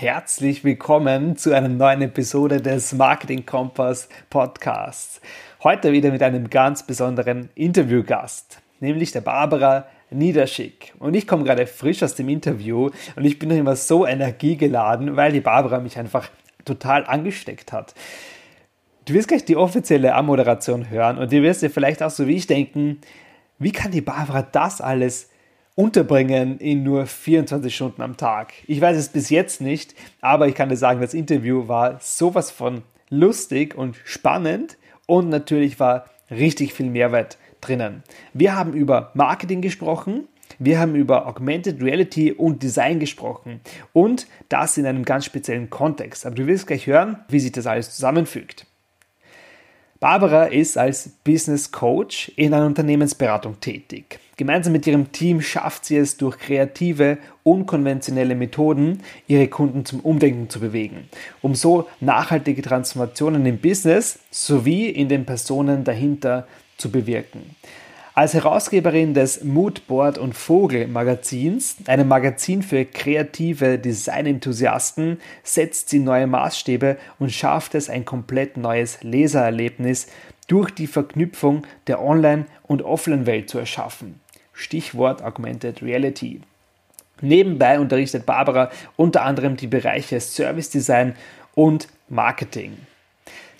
Herzlich willkommen zu einer neuen Episode des Marketing Kompass Podcasts. Heute wieder mit einem ganz besonderen Interviewgast, nämlich der Barbara Niederschick. Und ich komme gerade frisch aus dem Interview und ich bin noch immer so energiegeladen, weil die Barbara mich einfach total angesteckt hat. Du wirst gleich die offizielle Ammoderation hören und du wirst dir vielleicht auch so wie ich denken, wie kann die Barbara das alles unterbringen in nur 24 Stunden am Tag. Ich weiß es bis jetzt nicht, aber ich kann dir sagen, das Interview war sowas von lustig und spannend und natürlich war richtig viel Mehrwert drinnen. Wir haben über Marketing gesprochen, wir haben über Augmented Reality und Design gesprochen und das in einem ganz speziellen Kontext. Aber du wirst gleich hören, wie sich das alles zusammenfügt. Barbara ist als Business Coach in einer Unternehmensberatung tätig. Gemeinsam mit ihrem Team schafft sie es durch kreative, unkonventionelle Methoden, ihre Kunden zum Umdenken zu bewegen, um so nachhaltige Transformationen im Business sowie in den Personen dahinter zu bewirken. Als Herausgeberin des Moodboard und Vogel Magazins, einem Magazin für kreative Designenthusiasten, setzt sie neue Maßstäbe und schafft es, ein komplett neues Lesererlebnis durch die Verknüpfung der Online- und Offline-Welt zu erschaffen. Stichwort Augmented Reality. Nebenbei unterrichtet Barbara unter anderem die Bereiche Service Design und Marketing.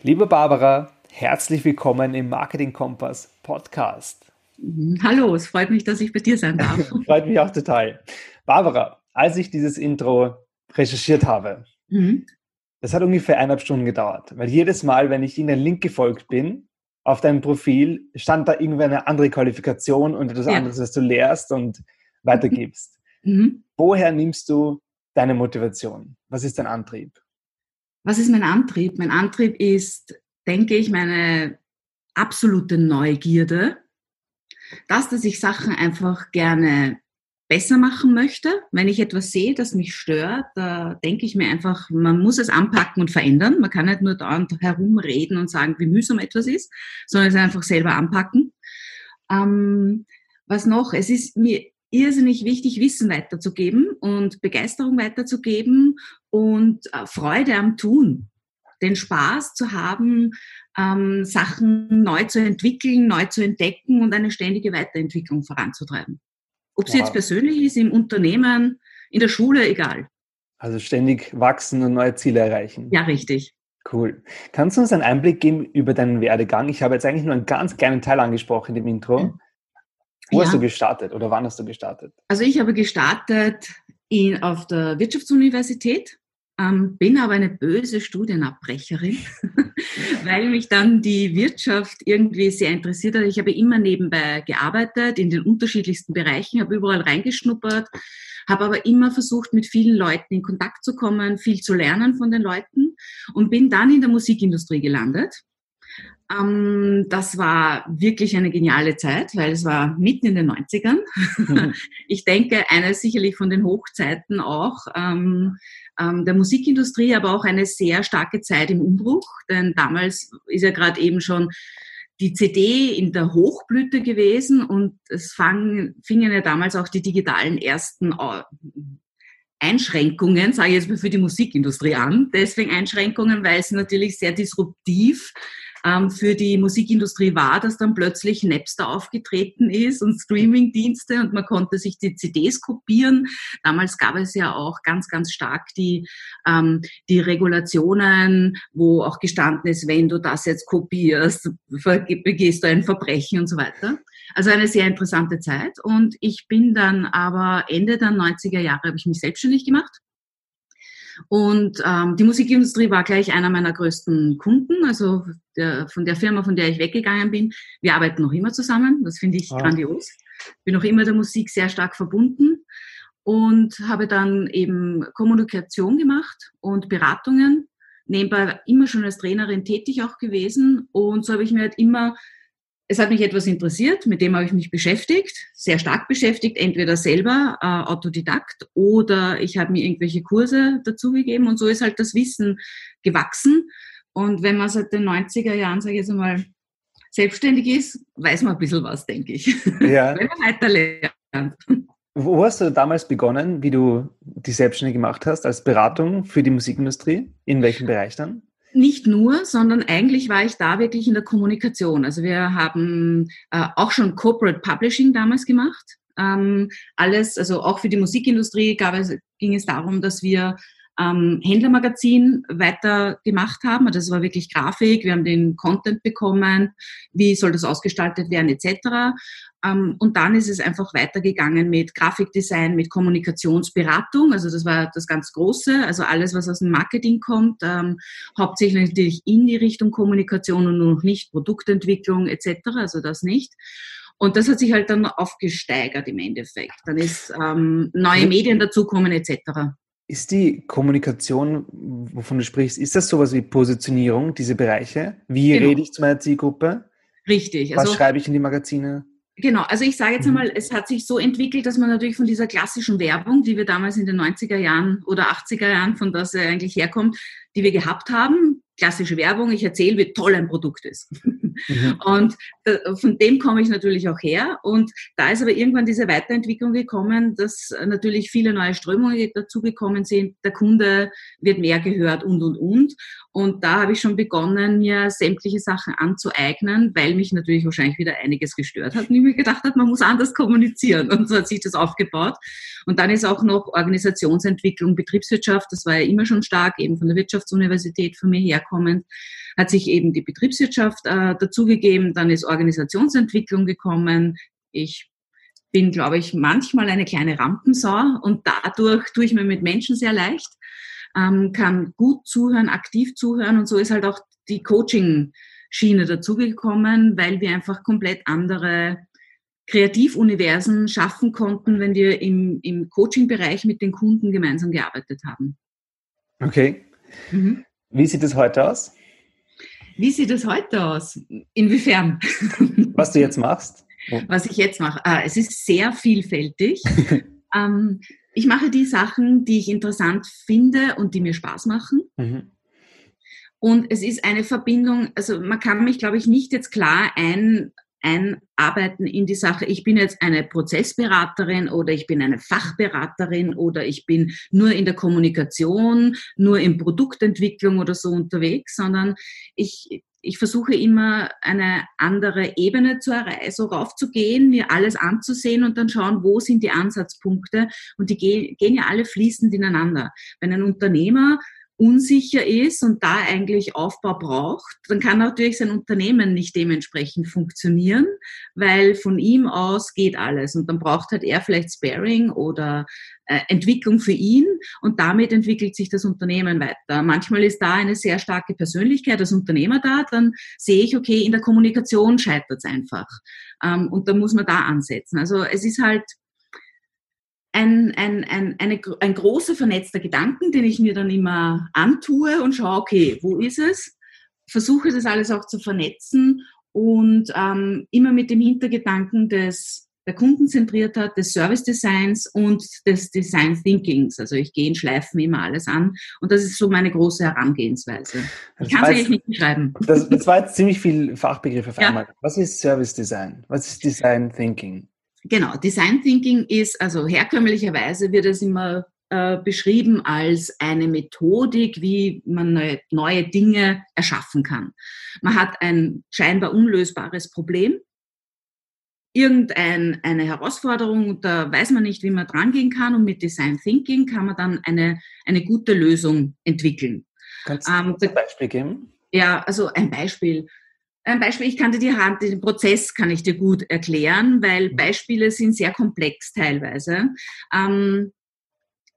Liebe Barbara, herzlich willkommen im Marketing Kompass Podcast. Mhm. Hallo, es freut mich, dass ich bei dir sein darf. freut mich auch total. Barbara, als ich dieses Intro recherchiert habe, mhm. das hat ungefähr eineinhalb Stunden gedauert, weil jedes Mal, wenn ich Ihnen Link gefolgt bin, auf deinem Profil stand da irgendwie eine andere Qualifikation und etwas ja. anderes, was du lehrst und weitergibst. Mhm. Woher nimmst du deine Motivation? Was ist dein Antrieb? Was ist mein Antrieb? Mein Antrieb ist, denke ich, meine absolute Neugierde das, dass ich Sachen einfach gerne besser machen möchte. Wenn ich etwas sehe, das mich stört, da denke ich mir einfach, man muss es anpacken und verändern. Man kann nicht nur da herumreden und sagen, wie mühsam etwas ist, sondern es einfach selber anpacken. Ähm, was noch? Es ist mir irrsinnig wichtig, Wissen weiterzugeben und Begeisterung weiterzugeben und äh, Freude am Tun. Den Spaß zu haben, ähm, Sachen neu zu entwickeln, neu zu entdecken und eine ständige Weiterentwicklung voranzutreiben. Ob sie wow. jetzt persönlich ist, im Unternehmen, in der Schule, egal. Also ständig wachsen und neue Ziele erreichen. Ja, richtig. Cool. Kannst du uns einen Einblick geben über deinen Werdegang? Ich habe jetzt eigentlich nur einen ganz kleinen Teil angesprochen im Intro. Wo ja. hast du gestartet oder wann hast du gestartet? Also ich habe gestartet in, auf der Wirtschaftsuniversität ähm, bin aber eine böse Studienabbrecherin, weil mich dann die Wirtschaft irgendwie sehr interessiert hat. Ich habe immer nebenbei gearbeitet in den unterschiedlichsten Bereichen, habe überall reingeschnuppert, habe aber immer versucht, mit vielen Leuten in Kontakt zu kommen, viel zu lernen von den Leuten und bin dann in der Musikindustrie gelandet. Ähm, das war wirklich eine geniale Zeit, weil es war mitten in den 90ern. Mhm. Ich denke, eine sicherlich von den Hochzeiten auch. Ähm, ähm, der Musikindustrie, aber auch eine sehr starke Zeit im Umbruch, denn damals ist ja gerade eben schon die CD in der Hochblüte gewesen und es fang, fingen ja damals auch die digitalen ersten äh, Einschränkungen, sage ich jetzt mal für die Musikindustrie an. Deswegen Einschränkungen, weil es natürlich sehr disruptiv ähm, für die Musikindustrie war, dass dann plötzlich Napster aufgetreten ist und Streamingdienste und man konnte sich die CDs kopieren. Damals gab es ja auch ganz, ganz stark die, ähm, die Regulationen, wo auch gestanden ist, wenn du das jetzt kopierst, begehst du ein Verbrechen und so weiter. Also eine sehr interessante Zeit. Und ich bin dann aber Ende der 90er Jahre habe ich mich selbstständig gemacht und ähm, die Musikindustrie war gleich einer meiner größten Kunden, also der, von der Firma, von der ich weggegangen bin. Wir arbeiten noch immer zusammen, das finde ich ah. grandios. Bin noch immer der Musik sehr stark verbunden und habe dann eben Kommunikation gemacht und Beratungen nebenbei immer schon als Trainerin tätig auch gewesen und so habe ich mir halt immer es hat mich etwas interessiert, mit dem habe ich mich beschäftigt, sehr stark beschäftigt, entweder selber äh, Autodidakt oder ich habe mir irgendwelche Kurse dazugegeben und so ist halt das Wissen gewachsen. Und wenn man seit den 90er Jahren, sage ich jetzt einmal, selbstständig ist, weiß man ein bisschen was, denke ich. Ja. wenn man weiter lernt. Wo hast du damals begonnen, wie du die Selbstständige gemacht hast, als Beratung für die Musikindustrie? In welchem Bereich dann? Nicht nur, sondern eigentlich war ich da wirklich in der Kommunikation. Also wir haben äh, auch schon Corporate Publishing damals gemacht. Ähm, alles, also auch für die Musikindustrie gab es, ging es darum, dass wir ähm, Händlermagazin weiter gemacht haben. Also das war wirklich Grafik, wir haben den Content bekommen, wie soll das ausgestaltet werden etc. Ähm, und dann ist es einfach weitergegangen mit Grafikdesign, mit Kommunikationsberatung. Also das war das ganz Große, also alles, was aus dem Marketing kommt, ähm, hauptsächlich natürlich in die Richtung Kommunikation und noch nicht Produktentwicklung etc. Also das nicht. Und das hat sich halt dann aufgesteigert im Endeffekt. Dann ist ähm, neue Medien dazukommen etc. Ist die Kommunikation, wovon du sprichst, ist das sowas wie Positionierung, diese Bereiche? Wie genau. rede ich zu meiner Zielgruppe? Richtig. Was also, schreibe ich in die Magazine? Genau, also ich sage jetzt mhm. einmal, es hat sich so entwickelt, dass man natürlich von dieser klassischen Werbung, die wir damals in den 90er Jahren oder 80er Jahren, von der sie eigentlich herkommt, die wir gehabt haben, klassische Werbung, ich erzähle, wie toll ein Produkt ist. Mhm. Und von dem komme ich natürlich auch her. Und da ist aber irgendwann diese Weiterentwicklung gekommen, dass natürlich viele neue Strömungen dazugekommen sind. Der Kunde wird mehr gehört und, und, und. Und da habe ich schon begonnen, mir sämtliche Sachen anzueignen, weil mich natürlich wahrscheinlich wieder einiges gestört hat und ich mir gedacht habe, man muss anders kommunizieren. Und so hat sich das aufgebaut. Und dann ist auch noch Organisationsentwicklung, Betriebswirtschaft, das war ja immer schon stark, eben von der Wirtschaftsuniversität von mir herkommend, hat sich eben die Betriebswirtschaft äh, dazugegeben, dann ist Organisationsentwicklung gekommen. Ich bin, glaube ich, manchmal eine kleine Rampensau und dadurch tue ich mir mit Menschen sehr leicht, ähm, kann gut zuhören, aktiv zuhören und so ist halt auch die Coaching-Schiene dazugekommen, weil wir einfach komplett andere Kreativuniversen schaffen konnten, wenn wir im, im Coaching-Bereich mit den Kunden gemeinsam gearbeitet haben. Okay. Mhm. Wie sieht es heute aus? Wie sieht es heute aus? Inwiefern? Was du jetzt machst? Was ich jetzt mache. Ah, es ist sehr vielfältig. ähm, ich mache die Sachen, die ich interessant finde und die mir Spaß machen. Mhm. Und es ist eine Verbindung, also man kann mich, glaube ich, nicht jetzt klar ein, einarbeiten in die Sache, ich bin jetzt eine Prozessberaterin oder ich bin eine Fachberaterin oder ich bin nur in der Kommunikation, nur in Produktentwicklung oder so unterwegs, sondern ich, ich versuche immer eine andere Ebene zu erreichen, so raufzugehen, mir alles anzusehen und dann schauen, wo sind die Ansatzpunkte und die gehen, gehen ja alle fließend ineinander. Wenn ein Unternehmer unsicher ist und da eigentlich Aufbau braucht, dann kann natürlich sein Unternehmen nicht dementsprechend funktionieren, weil von ihm aus geht alles und dann braucht halt er vielleicht Sparing oder äh, Entwicklung für ihn und damit entwickelt sich das Unternehmen weiter. Manchmal ist da eine sehr starke Persönlichkeit als Unternehmer da, dann sehe ich, okay, in der Kommunikation scheitert es einfach ähm, und da muss man da ansetzen. Also es ist halt ein, ein, ein, eine, ein großer vernetzter Gedanken, den ich mir dann immer antue und schaue, okay, wo ist es? Versuche das alles auch zu vernetzen und ähm, immer mit dem Hintergedanken des der Kundenzentriertheit, des Service Designs und des Design Thinkings. Also ich gehe in Schleifen immer alles an und das ist so meine große Herangehensweise. Ich kann es eigentlich nicht beschreiben. Das, das war jetzt ziemlich viel Fachbegriffe auf ja. einmal. Was ist Service Design? Was ist Design Thinking? Genau, Design Thinking ist, also herkömmlicherweise wird es immer äh, beschrieben als eine Methodik, wie man neue, neue Dinge erschaffen kann. Man hat ein scheinbar unlösbares Problem, irgendeine eine Herausforderung, da weiß man nicht, wie man drangehen kann und mit Design Thinking kann man dann eine, eine gute Lösung entwickeln. Kannst du ähm, ein Beispiel geben? Ja, also ein Beispiel. Ein Beispiel, ich kann dir die Hand, den Prozess kann ich dir gut erklären, weil mhm. Beispiele sind sehr komplex teilweise. Ähm,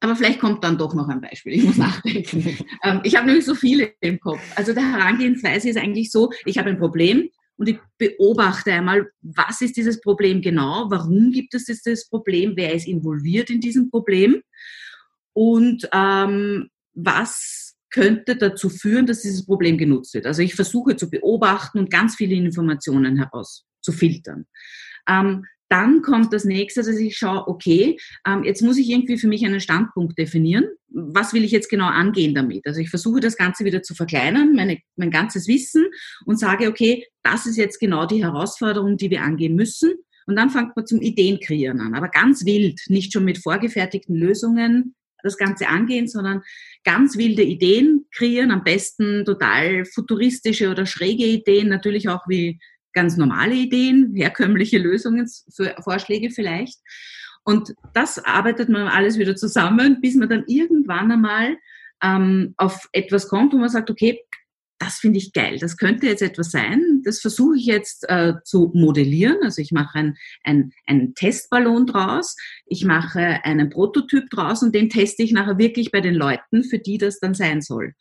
aber vielleicht kommt dann doch noch ein Beispiel. Ich muss nachdenken. ähm, ich habe nämlich so viele im Kopf. Also der Herangehensweise ist eigentlich so, ich habe ein Problem und ich beobachte einmal, was ist dieses Problem genau? Warum gibt es dieses Problem? Wer ist involviert in diesem Problem? Und ähm, was könnte dazu führen, dass dieses Problem genutzt wird. Also ich versuche zu beobachten und ganz viele Informationen heraus zu filtern. Ähm, dann kommt das nächste, dass ich schaue, okay, ähm, jetzt muss ich irgendwie für mich einen Standpunkt definieren. Was will ich jetzt genau angehen damit? Also ich versuche das Ganze wieder zu verkleinern, meine, mein ganzes Wissen und sage, okay, das ist jetzt genau die Herausforderung, die wir angehen müssen. Und dann fängt man zum Ideen kreieren an, aber ganz wild, nicht schon mit vorgefertigten Lösungen das Ganze angehen, sondern ganz wilde Ideen kreieren, am besten total futuristische oder schräge Ideen, natürlich auch wie ganz normale Ideen, herkömmliche Lösungen, Vorschläge vielleicht. Und das arbeitet man alles wieder zusammen, bis man dann irgendwann einmal ähm, auf etwas kommt, wo man sagt, okay, das finde ich geil, das könnte jetzt etwas sein, das versuche ich jetzt äh, zu modellieren. Also ich mache ein, ein, einen Testballon draus, ich mache einen Prototyp draus und den teste ich nachher wirklich bei den Leuten, für die das dann sein soll.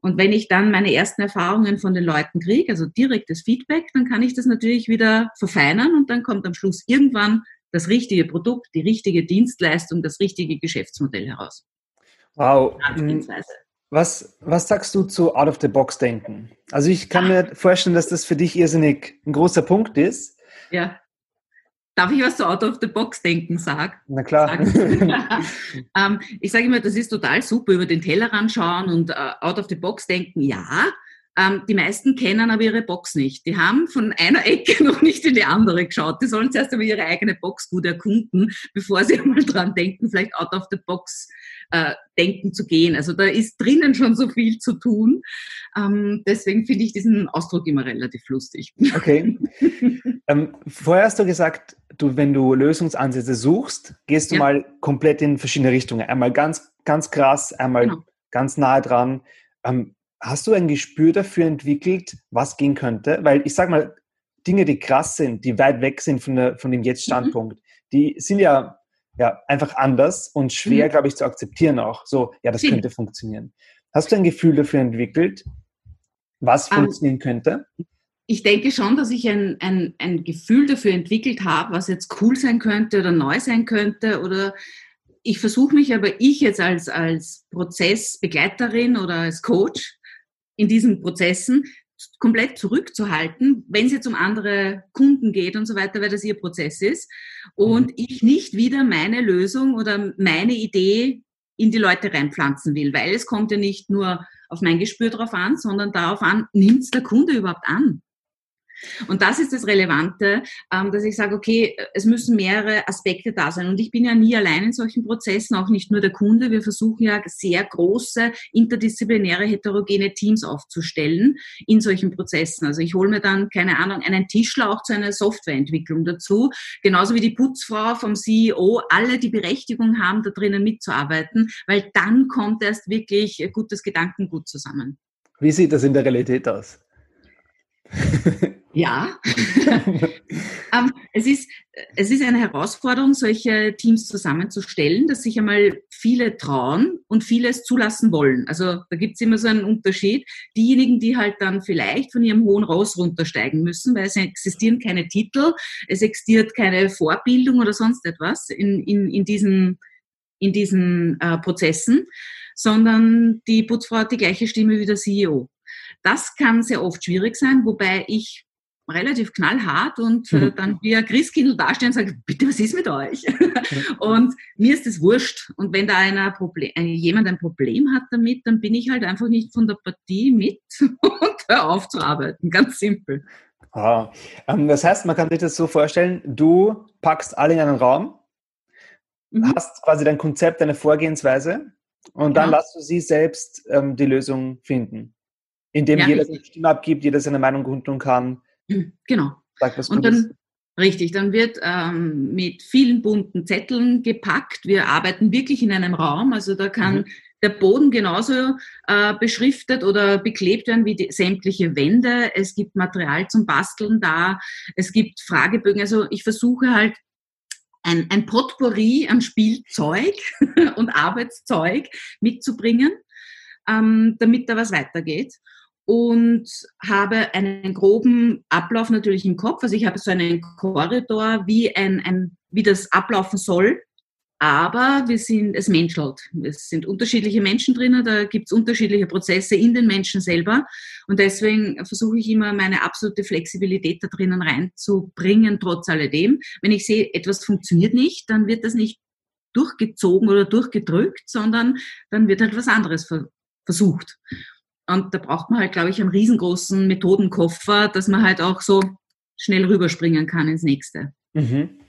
Und wenn ich dann meine ersten Erfahrungen von den Leuten kriege, also direktes Feedback, dann kann ich das natürlich wieder verfeinern und dann kommt am Schluss irgendwann das richtige Produkt, die richtige Dienstleistung, das richtige Geschäftsmodell heraus. Wow. Was, was sagst du zu Out-of-the-Box-Denken? Also ich kann mir vorstellen, dass das für dich irrsinnig ein großer Punkt ist. Ja. Darf ich was zu Out of the Box denken sag? Na klar. ähm, ich sage immer, das ist total super, über den Tellerrand schauen und äh, Out of the Box denken, ja. Ähm, die meisten kennen aber ihre Box nicht. Die haben von einer Ecke noch nicht in die andere geschaut. Die sollen zuerst einmal ihre eigene Box gut erkunden, bevor sie einmal dran denken, vielleicht out of the box äh, denken zu gehen. Also da ist drinnen schon so viel zu tun. Ähm, deswegen finde ich diesen Ausdruck immer relativ lustig. Okay. ähm, vorher hast du gesagt, du, wenn du Lösungsansätze suchst, gehst du ja. mal komplett in verschiedene Richtungen. Einmal ganz, ganz krass, einmal genau. ganz nahe dran. Ähm, hast du ein Gespür dafür entwickelt, was gehen könnte? Weil ich sage mal, Dinge, die krass sind, die weit weg sind von, der, von dem Jetzt-Standpunkt, mhm. die sind ja, ja einfach anders und schwer, mhm. glaube ich, zu akzeptieren auch. So, ja, das mhm. könnte funktionieren. Hast du ein Gefühl dafür entwickelt, was um, funktionieren könnte? Ich denke schon, dass ich ein, ein, ein Gefühl dafür entwickelt habe, was jetzt cool sein könnte oder neu sein könnte oder ich versuche mich aber ich jetzt als, als Prozessbegleiterin oder als Coach in diesen Prozessen komplett zurückzuhalten, wenn es jetzt um andere Kunden geht und so weiter, weil das ihr Prozess ist und mhm. ich nicht wieder meine Lösung oder meine Idee in die Leute reinpflanzen will, weil es kommt ja nicht nur auf mein Gespür drauf an, sondern darauf an, nimmt es der Kunde überhaupt an? Und das ist das Relevante, ähm, dass ich sage, okay, es müssen mehrere Aspekte da sein. Und ich bin ja nie allein in solchen Prozessen, auch nicht nur der Kunde. Wir versuchen ja sehr große, interdisziplinäre, heterogene Teams aufzustellen in solchen Prozessen. Also ich hole mir dann, keine Ahnung, einen Tischler auch zu einer Softwareentwicklung dazu, genauso wie die Putzfrau vom CEO, alle die Berechtigung haben, da drinnen mitzuarbeiten, weil dann kommt erst wirklich gutes Gedankengut zusammen. Wie sieht das in der Realität aus? Ja, ähm, es, ist, es ist eine Herausforderung, solche Teams zusammenzustellen, dass sich einmal viele trauen und vieles zulassen wollen. Also da gibt es immer so einen Unterschied. Diejenigen, die halt dann vielleicht von ihrem hohen Ross runtersteigen müssen, weil es existieren keine Titel, es existiert keine Vorbildung oder sonst etwas in, in, in diesen, in diesen äh, Prozessen, sondern die Putzfrau hat die gleiche Stimme wie der CEO. Das kann sehr oft schwierig sein, wobei ich relativ knallhart und äh, mhm. dann wie ein Christkindl dastehe und sage, bitte, was ist mit euch? und mir ist das wurscht. Und wenn da einer Problem, jemand ein Problem hat damit, dann bin ich halt einfach nicht von der Partie mit und hör auf zu arbeiten. Ganz simpel. Ah, ähm, das heißt, man kann sich das so vorstellen, du packst alle in einen Raum, mhm. hast quasi dein Konzept, deine Vorgehensweise und dann ja. lässt du sie selbst ähm, die Lösung finden. Indem ja, jeder seine Stimme abgibt, jeder seine Meinung kundtun kann Genau. Sag, was und dann, richtig, dann wird ähm, mit vielen bunten Zetteln gepackt. Wir arbeiten wirklich in einem Raum, also da kann mhm. der Boden genauso äh, beschriftet oder beklebt werden wie die, sämtliche Wände. Es gibt Material zum Basteln da, es gibt Fragebögen. Also ich versuche halt ein, ein Potpourri an Spielzeug und Arbeitszeug mitzubringen, ähm, damit da was weitergeht und habe einen groben Ablauf natürlich im Kopf. Also ich habe so einen Korridor, wie, ein, ein, wie das ablaufen soll. aber wir sind, es menschelt. Es sind unterschiedliche Menschen drinnen, da gibt es unterschiedliche Prozesse in den Menschen selber. Und deswegen versuche ich immer, meine absolute Flexibilität da drinnen reinzubringen, trotz alledem. Wenn ich sehe, etwas funktioniert nicht, dann wird das nicht durchgezogen oder durchgedrückt, sondern dann wird halt was anderes versucht. Und da braucht man halt, glaube ich, einen riesengroßen Methodenkoffer, dass man halt auch so schnell rüberspringen kann ins nächste. Mhm.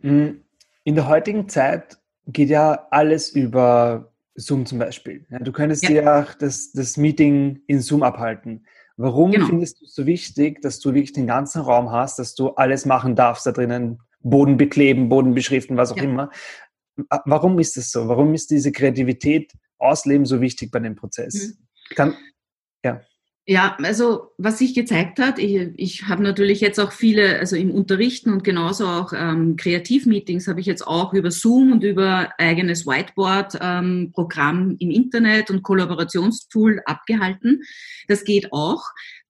mhm. In der heutigen Zeit geht ja alles über Zoom zum Beispiel. Ja, du könntest ja. dir auch das, das Meeting in Zoom abhalten. Warum genau. findest du es so wichtig, dass du wirklich den ganzen Raum hast, dass du alles machen darfst da drinnen, Boden bekleben, Boden beschriften, was auch ja. immer? Warum ist das so? Warum ist diese Kreativität ausleben so wichtig bei dem Prozess? Mhm. Kann, ja. Ja, also was sich gezeigt hat, ich, ich habe natürlich jetzt auch viele, also im Unterrichten und genauso auch ähm, Kreativmeetings habe ich jetzt auch über Zoom und über eigenes Whiteboard-Programm ähm, im Internet und Kollaborationstool abgehalten. Das geht auch.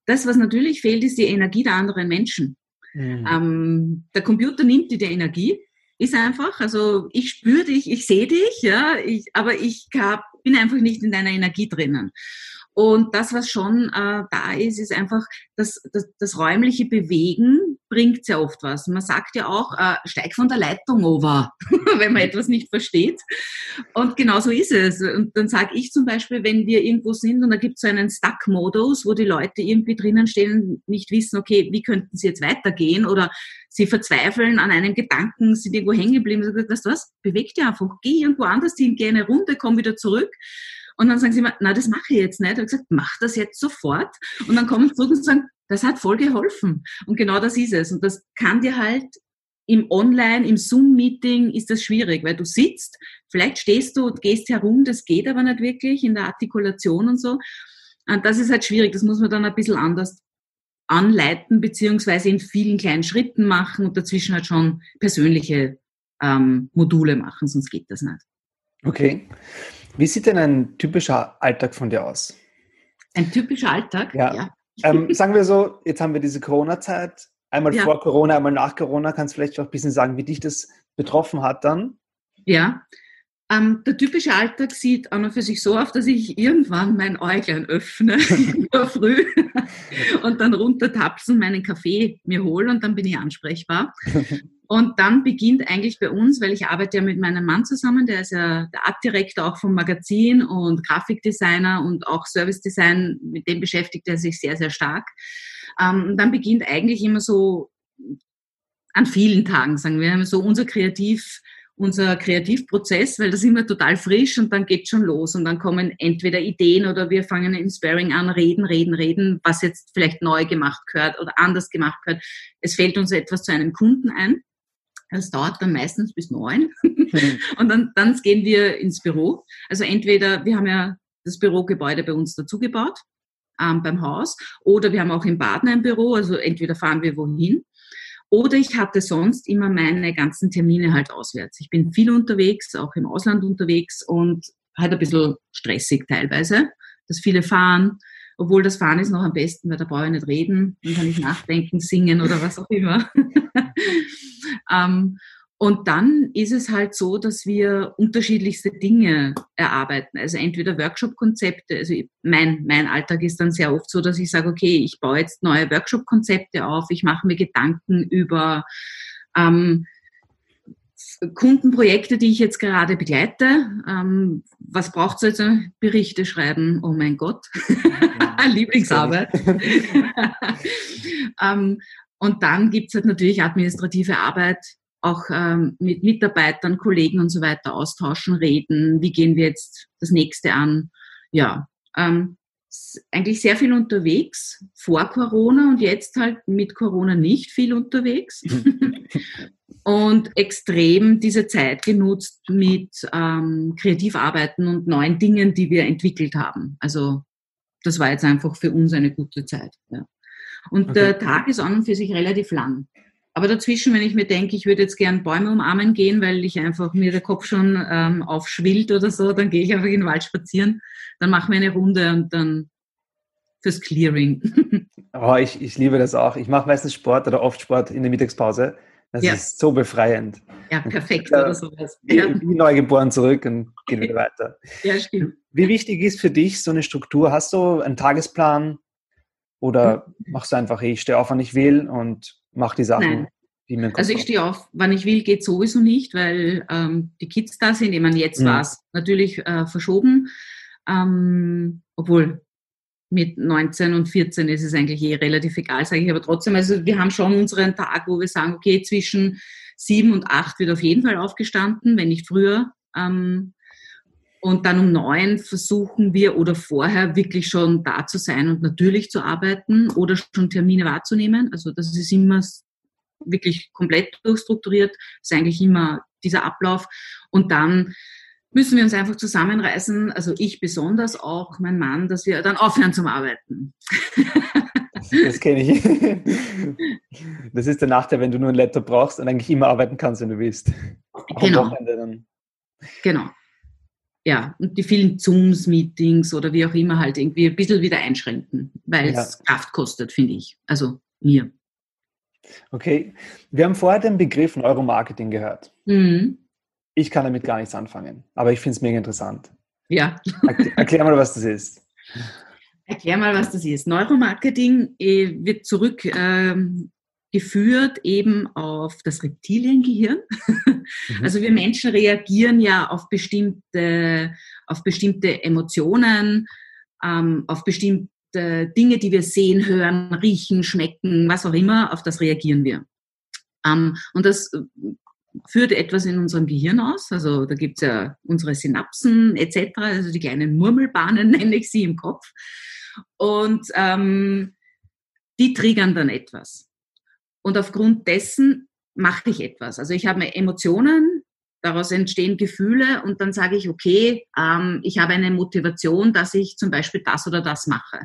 Das, was natürlich fehlt, ist die Energie der anderen Menschen. Mhm. Ähm, der Computer nimmt dir die Energie, ist einfach. Also ich spüre dich, ich sehe dich, ja, ich, aber ich hab, bin einfach nicht in deiner Energie drinnen. Und das, was schon äh, da ist, ist einfach, das, das, das räumliche Bewegen bringt sehr oft was. Man sagt ja auch, äh, steig von der Leitung over, wenn man etwas nicht versteht. Und genau so ist es. Und dann sage ich zum Beispiel, wenn wir irgendwo sind und da gibt es so einen Stuck-Modus, wo die Leute irgendwie drinnen stehen, nicht wissen, okay, wie könnten sie jetzt weitergehen oder sie verzweifeln an einem Gedanken, sind irgendwo hängen geblieben. Ich sage, weißt du was, beweg dich einfach, geh irgendwo anders hin, geh eine Runde, komm wieder zurück. Und dann sagen sie immer, na, das mache ich jetzt nicht. Ich habe gesagt, mach das jetzt sofort. Und dann kommen sie zurück und sagen, das hat voll geholfen. Und genau das ist es. Und das kann dir halt im Online, im Zoom-Meeting ist das schwierig, weil du sitzt, vielleicht stehst du und gehst herum, das geht aber nicht wirklich in der Artikulation und so. Und das ist halt schwierig, das muss man dann ein bisschen anders anleiten, beziehungsweise in vielen kleinen Schritten machen und dazwischen halt schon persönliche ähm, Module machen, sonst geht das nicht. Okay. Wie sieht denn ein typischer Alltag von dir aus? Ein typischer Alltag? Ja. ja. Ähm, sagen wir so, jetzt haben wir diese Corona-Zeit, einmal ja. vor Corona, einmal nach Corona. Kannst du vielleicht auch ein bisschen sagen, wie dich das betroffen hat dann? Ja. Ähm, der typische Alltag sieht an und für sich so aus, dass ich irgendwann mein Äuglein öffne, in der früh, und dann runtertapsen, meinen Kaffee mir hole und dann bin ich ansprechbar. Und dann beginnt eigentlich bei uns, weil ich arbeite ja mit meinem Mann zusammen, der ist ja der Artdirektor auch vom Magazin und Grafikdesigner und auch Servicedesign, mit dem beschäftigt er sich sehr, sehr stark. Ähm, dann beginnt eigentlich immer so an vielen Tagen, sagen wir, so unser Kreativ, unser Kreativprozess, weil das immer total frisch und dann geht schon los und dann kommen entweder Ideen oder wir fangen in Sparing an, reden, reden, reden, was jetzt vielleicht neu gemacht gehört oder anders gemacht gehört. Es fällt uns etwas zu einem Kunden ein das dauert dann meistens bis neun. Und dann, dann gehen wir ins Büro. Also entweder, wir haben ja das Bürogebäude bei uns dazugebaut, ähm, beim Haus, oder wir haben auch im Baden ein Büro, also entweder fahren wir wohin. Oder ich hatte sonst immer meine ganzen Termine halt auswärts. Ich bin viel unterwegs, auch im Ausland unterwegs und halt ein bisschen stressig teilweise, dass viele fahren, obwohl das Fahren ist noch am besten, weil da brauche ich nicht reden, dann kann ich nachdenken, singen oder was auch immer. Ähm, und dann ist es halt so, dass wir unterschiedlichste Dinge erarbeiten. Also entweder Workshop-Konzepte, also mein, mein Alltag ist dann sehr oft so, dass ich sage, okay, ich baue jetzt neue Workshop-Konzepte auf, ich mache mir Gedanken über ähm, Kundenprojekte, die ich jetzt gerade begleite. Ähm, was braucht es also? Berichte schreiben, oh mein Gott, Lieblingsarbeit. ähm, und dann gibt's halt natürlich administrative Arbeit, auch ähm, mit Mitarbeitern, Kollegen und so weiter austauschen, reden, wie gehen wir jetzt das nächste an. Ja, ähm, eigentlich sehr viel unterwegs vor Corona und jetzt halt mit Corona nicht viel unterwegs. und extrem diese Zeit genutzt mit ähm, Kreativarbeiten und neuen Dingen, die wir entwickelt haben. Also das war jetzt einfach für uns eine gute Zeit. Ja. Und okay. der Tag ist an und für sich relativ lang. Aber dazwischen, wenn ich mir denke, ich würde jetzt gern Bäume umarmen gehen, weil ich einfach mir der Kopf schon ähm, aufschwillt oder so, dann gehe ich einfach in den Wald spazieren, dann machen wir eine Runde und dann fürs Clearing. Oh, ich, ich liebe das auch. Ich mache meistens Sport oder oft Sport in der Mittagspause. Das ja. ist so befreiend. Ja, perfekt oder sowas. Ja. Wie neugeboren zurück und geht wieder weiter. Ja, stimmt. Wie wichtig ist für dich so eine Struktur? Hast du einen Tagesplan oder hm. machst du einfach, ich stehe auf, wann ich will und mache die Sachen? Nein. Also ich stehe auf, wann ich will, geht sowieso nicht, weil ähm, die Kids da sind. Ich meine, jetzt mhm. war es natürlich äh, verschoben, ähm, obwohl mit 19 und 14 ist es eigentlich eh relativ egal, sage ich aber trotzdem. Also wir haben schon unseren Tag, wo wir sagen, okay, zwischen sieben und acht wird auf jeden Fall aufgestanden, wenn nicht früher. Ähm, und dann um neun versuchen wir oder vorher wirklich schon da zu sein und natürlich zu arbeiten oder schon Termine wahrzunehmen. Also das ist immer wirklich komplett durchstrukturiert. Das ist eigentlich immer dieser Ablauf. Und dann müssen wir uns einfach zusammenreißen, also ich besonders auch, mein Mann, dass wir dann aufhören zum Arbeiten. Das kenne ich. Das ist der Nachteil, wenn du nur einen Laptop brauchst und eigentlich immer arbeiten kannst, wenn du willst. genau. Genau. Ja, und die vielen Zooms-Meetings oder wie auch immer halt irgendwie ein bisschen wieder einschränken, weil ja. es Kraft kostet, finde ich. Also mir. Okay, wir haben vorher den Begriff Neuromarketing gehört. Mhm. Ich kann damit gar nichts anfangen, aber ich finde es mega interessant. Ja. Erklär mal, was das ist. Erklär mal, was das ist. Neuromarketing äh, wird zurückgeführt ähm, eben auf das Reptiliengehirn. Mhm. Also wir Menschen reagieren ja auf bestimmte, auf bestimmte Emotionen, ähm, auf bestimmte Dinge, die wir sehen, hören, riechen, schmecken, was auch immer, auf das reagieren wir. Ähm, und das führt etwas in unserem Gehirn aus. Also da gibt es ja unsere Synapsen etc., also die kleinen Murmelbahnen nenne ich sie im Kopf. Und ähm, die triggern dann etwas. Und aufgrund dessen mache ich etwas. Also ich habe Emotionen, daraus entstehen Gefühle und dann sage ich, okay, ähm, ich habe eine Motivation, dass ich zum Beispiel das oder das mache.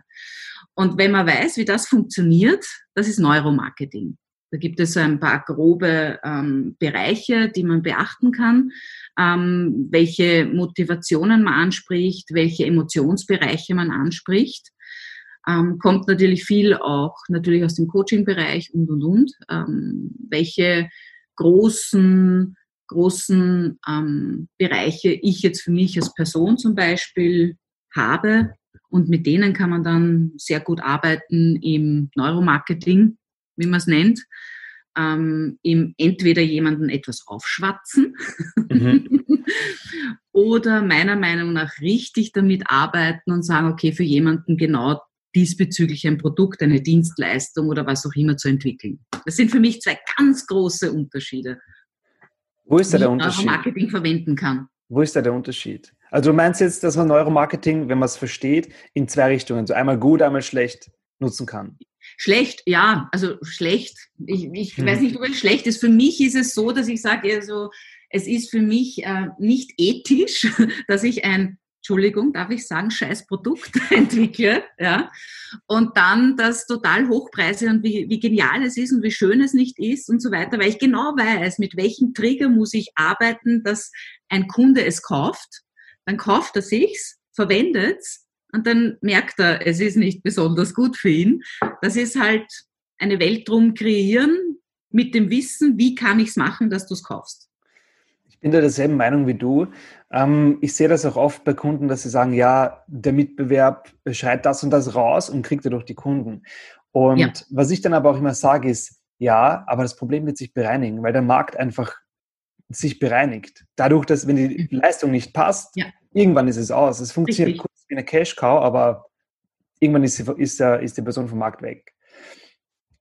Und wenn man weiß, wie das funktioniert, das ist Neuromarketing. Da gibt es ein paar grobe ähm, Bereiche, die man beachten kann, ähm, welche Motivationen man anspricht, welche Emotionsbereiche man anspricht. Ähm, kommt natürlich viel auch natürlich aus dem Coaching-Bereich und und und. Ähm, welche großen großen ähm, Bereiche ich jetzt für mich als Person zum Beispiel habe und mit denen kann man dann sehr gut arbeiten im Neuromarketing wie man es nennt, ähm, ihm entweder jemanden etwas aufschwatzen mhm. oder meiner Meinung nach richtig damit arbeiten und sagen, okay, für jemanden genau diesbezüglich ein Produkt, eine Dienstleistung oder was auch immer zu entwickeln. Das sind für mich zwei ganz große Unterschiede. Wo ist da der Unterschied? Neuromarketing verwenden kann. Wo ist da der Unterschied? Also du meinst jetzt, dass man Neuromarketing, wenn man es versteht, in zwei Richtungen, so einmal gut, einmal schlecht nutzen kann? Schlecht, ja, also schlecht. Ich, ich hm. weiß nicht, ob es schlecht ist. Für mich ist es so, dass ich sage, also, es ist für mich äh, nicht ethisch, dass ich ein, Entschuldigung, darf ich sagen, scheiß Produkt entwickle, ja, und dann das total hochpreise und wie, wie genial es ist und wie schön es nicht ist und so weiter, weil ich genau weiß, mit welchem Trigger muss ich arbeiten, dass ein Kunde es kauft, dann kauft er sich's, verwendet's und dann merkt er, es ist nicht besonders gut für ihn. Das ist halt eine Welt drum kreieren mit dem Wissen, wie kann ich es machen, dass du es kaufst. Bin da derselben Meinung wie du. Ähm, ich sehe das auch oft bei Kunden, dass sie sagen, ja, der Mitbewerb schreit das und das raus und kriegt dadurch die Kunden. Und ja. was ich dann aber auch immer sage, ist, ja, aber das Problem wird sich bereinigen, weil der Markt einfach sich bereinigt. Dadurch, dass wenn die mhm. Leistung nicht passt, ja. irgendwann ist es aus. Es funktioniert Richtig wie eine Cash-Cow, aber irgendwann ist, ist, der, ist die Person vom Markt weg.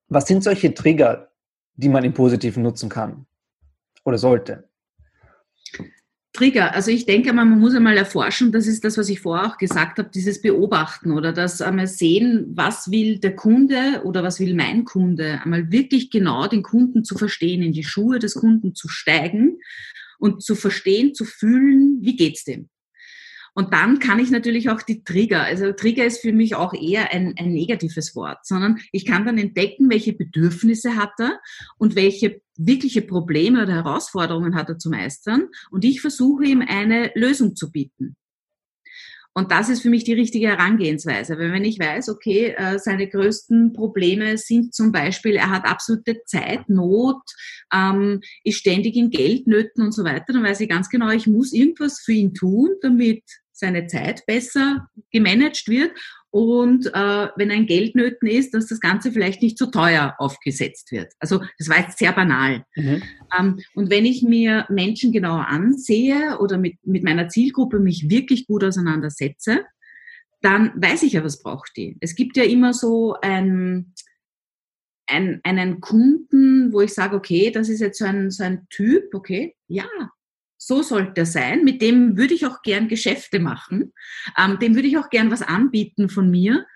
Was sind solche Trigger, die man im Positiven nutzen kann oder sollte? Trigger, also ich denke mal, man muss einmal erforschen, das ist das, was ich vorher auch gesagt habe, dieses Beobachten oder das einmal sehen, was will der Kunde oder was will mein Kunde, einmal wirklich genau den Kunden zu verstehen, in die Schuhe des Kunden zu steigen und zu verstehen, zu fühlen, wie geht's dem? Und dann kann ich natürlich auch die Trigger, also Trigger ist für mich auch eher ein, ein negatives Wort, sondern ich kann dann entdecken, welche Bedürfnisse hat er und welche wirkliche Probleme oder Herausforderungen hat er zu meistern und ich versuche ihm eine Lösung zu bieten. Und das ist für mich die richtige Herangehensweise. Weil wenn ich weiß, okay, äh, seine größten Probleme sind zum Beispiel, er hat absolute Zeitnot, ähm, ist ständig in Geldnöten und so weiter, dann weiß ich ganz genau, ich muss irgendwas für ihn tun, damit seine Zeit besser gemanagt wird und äh, wenn ein Geldnöten ist, dass das Ganze vielleicht nicht so teuer aufgesetzt wird. Also das war jetzt sehr banal. Mhm. Ähm, und wenn ich mir Menschen genauer ansehe oder mit, mit meiner Zielgruppe mich wirklich gut auseinandersetze, dann weiß ich ja, was braucht die. Es gibt ja immer so ein, ein, einen Kunden, wo ich sage, okay, das ist jetzt so ein, so ein Typ, okay, ja, so sollte er sein, mit dem würde ich auch gern Geschäfte machen, ähm, dem würde ich auch gern was anbieten von mir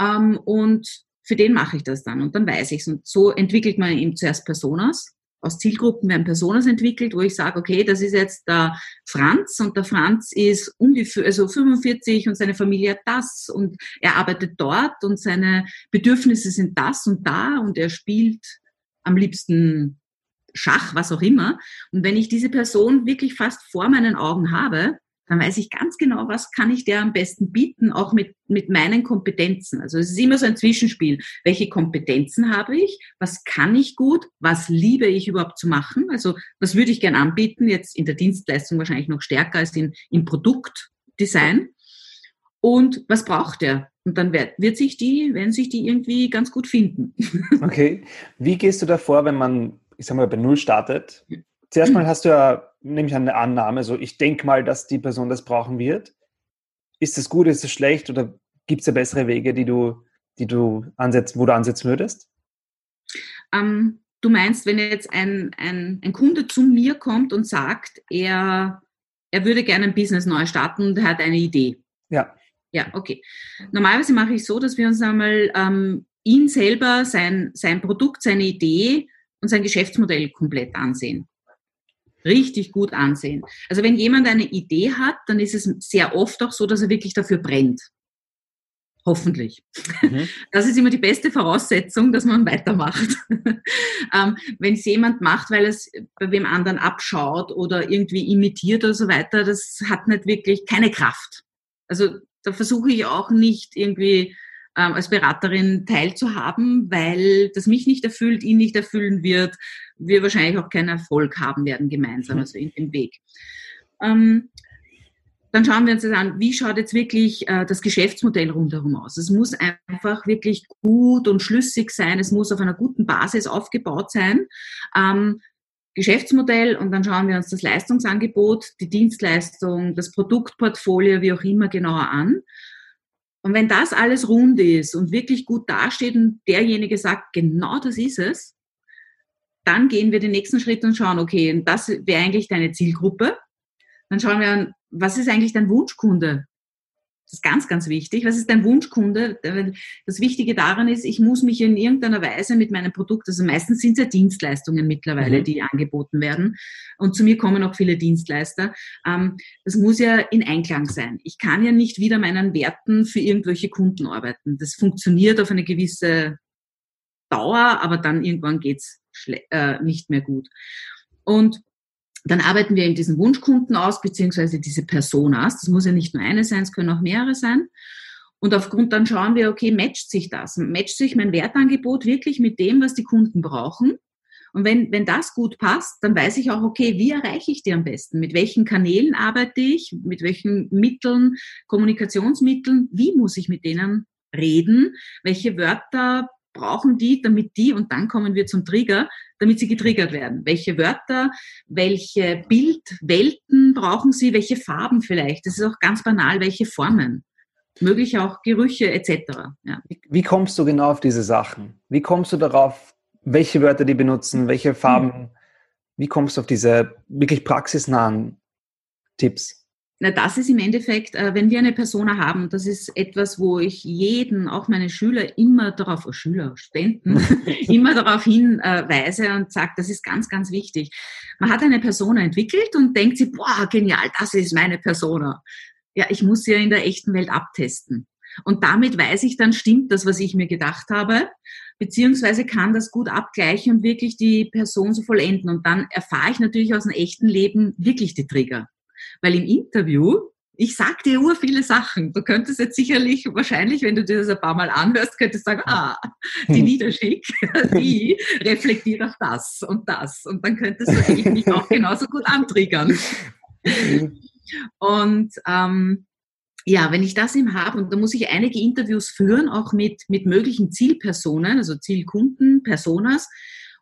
ähm, und für den mache ich das dann und dann weiß ich es. Und so entwickelt man eben zuerst Personas. Aus Zielgruppen werden Personas entwickelt, wo ich sage, okay, das ist jetzt der Franz und der Franz ist ungefähr, also 45 und seine Familie hat das und er arbeitet dort und seine Bedürfnisse sind das und da und er spielt am liebsten Schach, was auch immer. Und wenn ich diese Person wirklich fast vor meinen Augen habe, dann weiß ich ganz genau, was kann ich der am besten bieten, auch mit, mit meinen Kompetenzen. Also es ist immer so ein Zwischenspiel. Welche Kompetenzen habe ich? Was kann ich gut? Was liebe ich überhaupt zu machen? Also was würde ich gern anbieten? Jetzt in der Dienstleistung wahrscheinlich noch stärker als in, im Produktdesign. Und was braucht er? Und dann wird, wird sich die, werden sich die irgendwie ganz gut finden. Okay. Wie gehst du davor, wenn man ich sag mal, bei Null startet, zuerst mal hast du ja, nämlich eine Annahme, so ich denke mal, dass die Person das brauchen wird. Ist es gut, ist es schlecht oder gibt es da bessere Wege, die du, die du ansetzen, wo du ansetzen würdest? Ähm, du meinst, wenn jetzt ein, ein, ein Kunde zu mir kommt und sagt, er, er würde gerne ein Business neu starten und er hat eine Idee. Ja. Ja, okay. Normalerweise mache ich so, dass wir uns einmal ähm, ihn selber, sein, sein Produkt, seine Idee und sein Geschäftsmodell komplett ansehen. Richtig gut ansehen. Also wenn jemand eine Idee hat, dann ist es sehr oft auch so, dass er wirklich dafür brennt. Hoffentlich. Mhm. Das ist immer die beste Voraussetzung, dass man weitermacht. ähm, Wenn es jemand macht, weil es bei wem anderen abschaut oder irgendwie imitiert oder so weiter, das hat nicht wirklich keine Kraft. Also da versuche ich auch nicht irgendwie ähm, als Beraterin teilzuhaben, weil das mich nicht erfüllt, ihn nicht erfüllen wird, wir wahrscheinlich auch keinen Erfolg haben werden gemeinsam, mhm. also in dem Weg. Ähm, dann schauen wir uns das an, wie schaut jetzt wirklich äh, das Geschäftsmodell rundherum aus. Es muss einfach wirklich gut und schlüssig sein, es muss auf einer guten Basis aufgebaut sein. Ähm, Geschäftsmodell und dann schauen wir uns das Leistungsangebot, die Dienstleistung, das Produktportfolio, wie auch immer genauer an. Und wenn das alles rund ist und wirklich gut dasteht und derjenige sagt, genau das ist es, dann gehen wir den nächsten Schritt und schauen, okay, das wäre eigentlich deine Zielgruppe. Dann schauen wir an, was ist eigentlich dein Wunschkunde? Das ist ganz, ganz wichtig. Was ist dein Wunschkunde? Das Wichtige daran ist, ich muss mich in irgendeiner Weise mit meinem Produkt, also meistens sind es ja Dienstleistungen mittlerweile, mhm. die angeboten werden. Und zu mir kommen auch viele Dienstleister. Ähm, das muss ja in Einklang sein. Ich kann ja nicht wieder meinen Werten für irgendwelche Kunden arbeiten. Das funktioniert auf eine gewisse Dauer, aber dann irgendwann geht's äh, nicht mehr gut. Und dann arbeiten wir eben diesen Wunschkunden aus, beziehungsweise diese Personas. Das muss ja nicht nur eine sein, es können auch mehrere sein. Und aufgrund dann schauen wir, okay, matcht sich das? Matcht sich mein Wertangebot wirklich mit dem, was die Kunden brauchen? Und wenn, wenn das gut passt, dann weiß ich auch, okay, wie erreiche ich die am besten? Mit welchen Kanälen arbeite ich? Mit welchen Mitteln, Kommunikationsmitteln? Wie muss ich mit denen reden? Welche Wörter brauchen die, damit die, und dann kommen wir zum Trigger, damit sie getriggert werden. Welche Wörter, welche Bildwelten brauchen sie, welche Farben vielleicht. Das ist auch ganz banal, welche Formen. Möglich auch Gerüche etc. Ja. Wie kommst du genau auf diese Sachen? Wie kommst du darauf, welche Wörter die benutzen, welche Farben? Hm. Wie kommst du auf diese wirklich praxisnahen Tipps? Na, das ist im Endeffekt, äh, wenn wir eine Persona haben, das ist etwas, wo ich jeden, auch meine Schüler, immer darauf, oh, Schüler, Studenten, immer darauf hinweise und sage, das ist ganz, ganz wichtig. Man hat eine Persona entwickelt und denkt sich, boah, genial, das ist meine Persona. Ja, ich muss sie ja in der echten Welt abtesten. Und damit weiß ich dann, stimmt das, was ich mir gedacht habe, beziehungsweise kann das gut abgleichen und wirklich die Person so vollenden. Und dann erfahre ich natürlich aus dem echten Leben wirklich die Trigger. Weil im Interview ich sag dir ur viele Sachen. Du könntest jetzt sicherlich, wahrscheinlich, wenn du dir das ein paar Mal anhörst, könntest du sagen, ah, die Niederschick, die reflektiert auf das und das. Und dann könntest du eigentlich mich auch genauso gut antriggern. Und ähm, ja, wenn ich das ihm habe, und da muss ich einige Interviews führen, auch mit, mit möglichen Zielpersonen, also Zielkunden, Personas,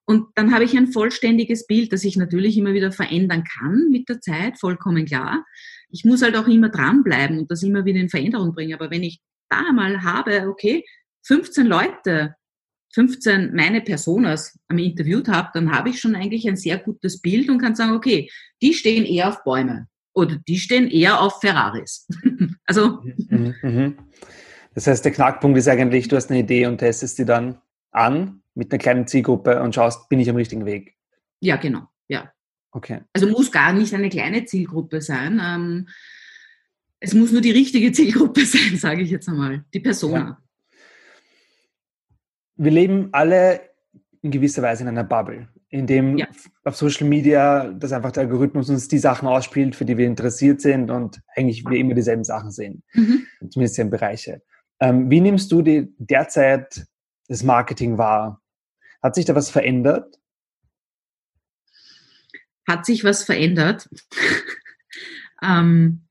und dann habe ich ein vollständiges Bild, das ich natürlich immer wieder verändern kann mit der Zeit, vollkommen klar. Ich muss halt auch immer dranbleiben und das immer wieder in Veränderung bringen. Aber wenn ich da mal habe, okay, 15 Leute, 15 meine Personas am interviewt habe, dann habe ich schon eigentlich ein sehr gutes Bild und kann sagen, okay, die stehen eher auf Bäume oder die stehen eher auf Ferraris. also. Mhm, mhm. Das heißt, der Knackpunkt ist eigentlich, du hast eine Idee und testest die dann an mit einer kleinen Zielgruppe und schaust, bin ich am richtigen Weg? Ja, genau. Ja. Okay. Also muss gar nicht eine kleine Zielgruppe sein. Ähm, es muss nur die richtige Zielgruppe sein, sage ich jetzt einmal. Die Persona. Ja. Wir leben alle in gewisser Weise in einer Bubble, in dem ja. auf Social Media, dass einfach der Algorithmus uns die Sachen ausspielt, für die wir interessiert sind und eigentlich wir immer dieselben Sachen sehen, mhm. zumindest in Bereiche. Ähm, wie nimmst du die derzeit das Marketing wahr? Hat sich da was verändert? Hat sich was verändert? ähm,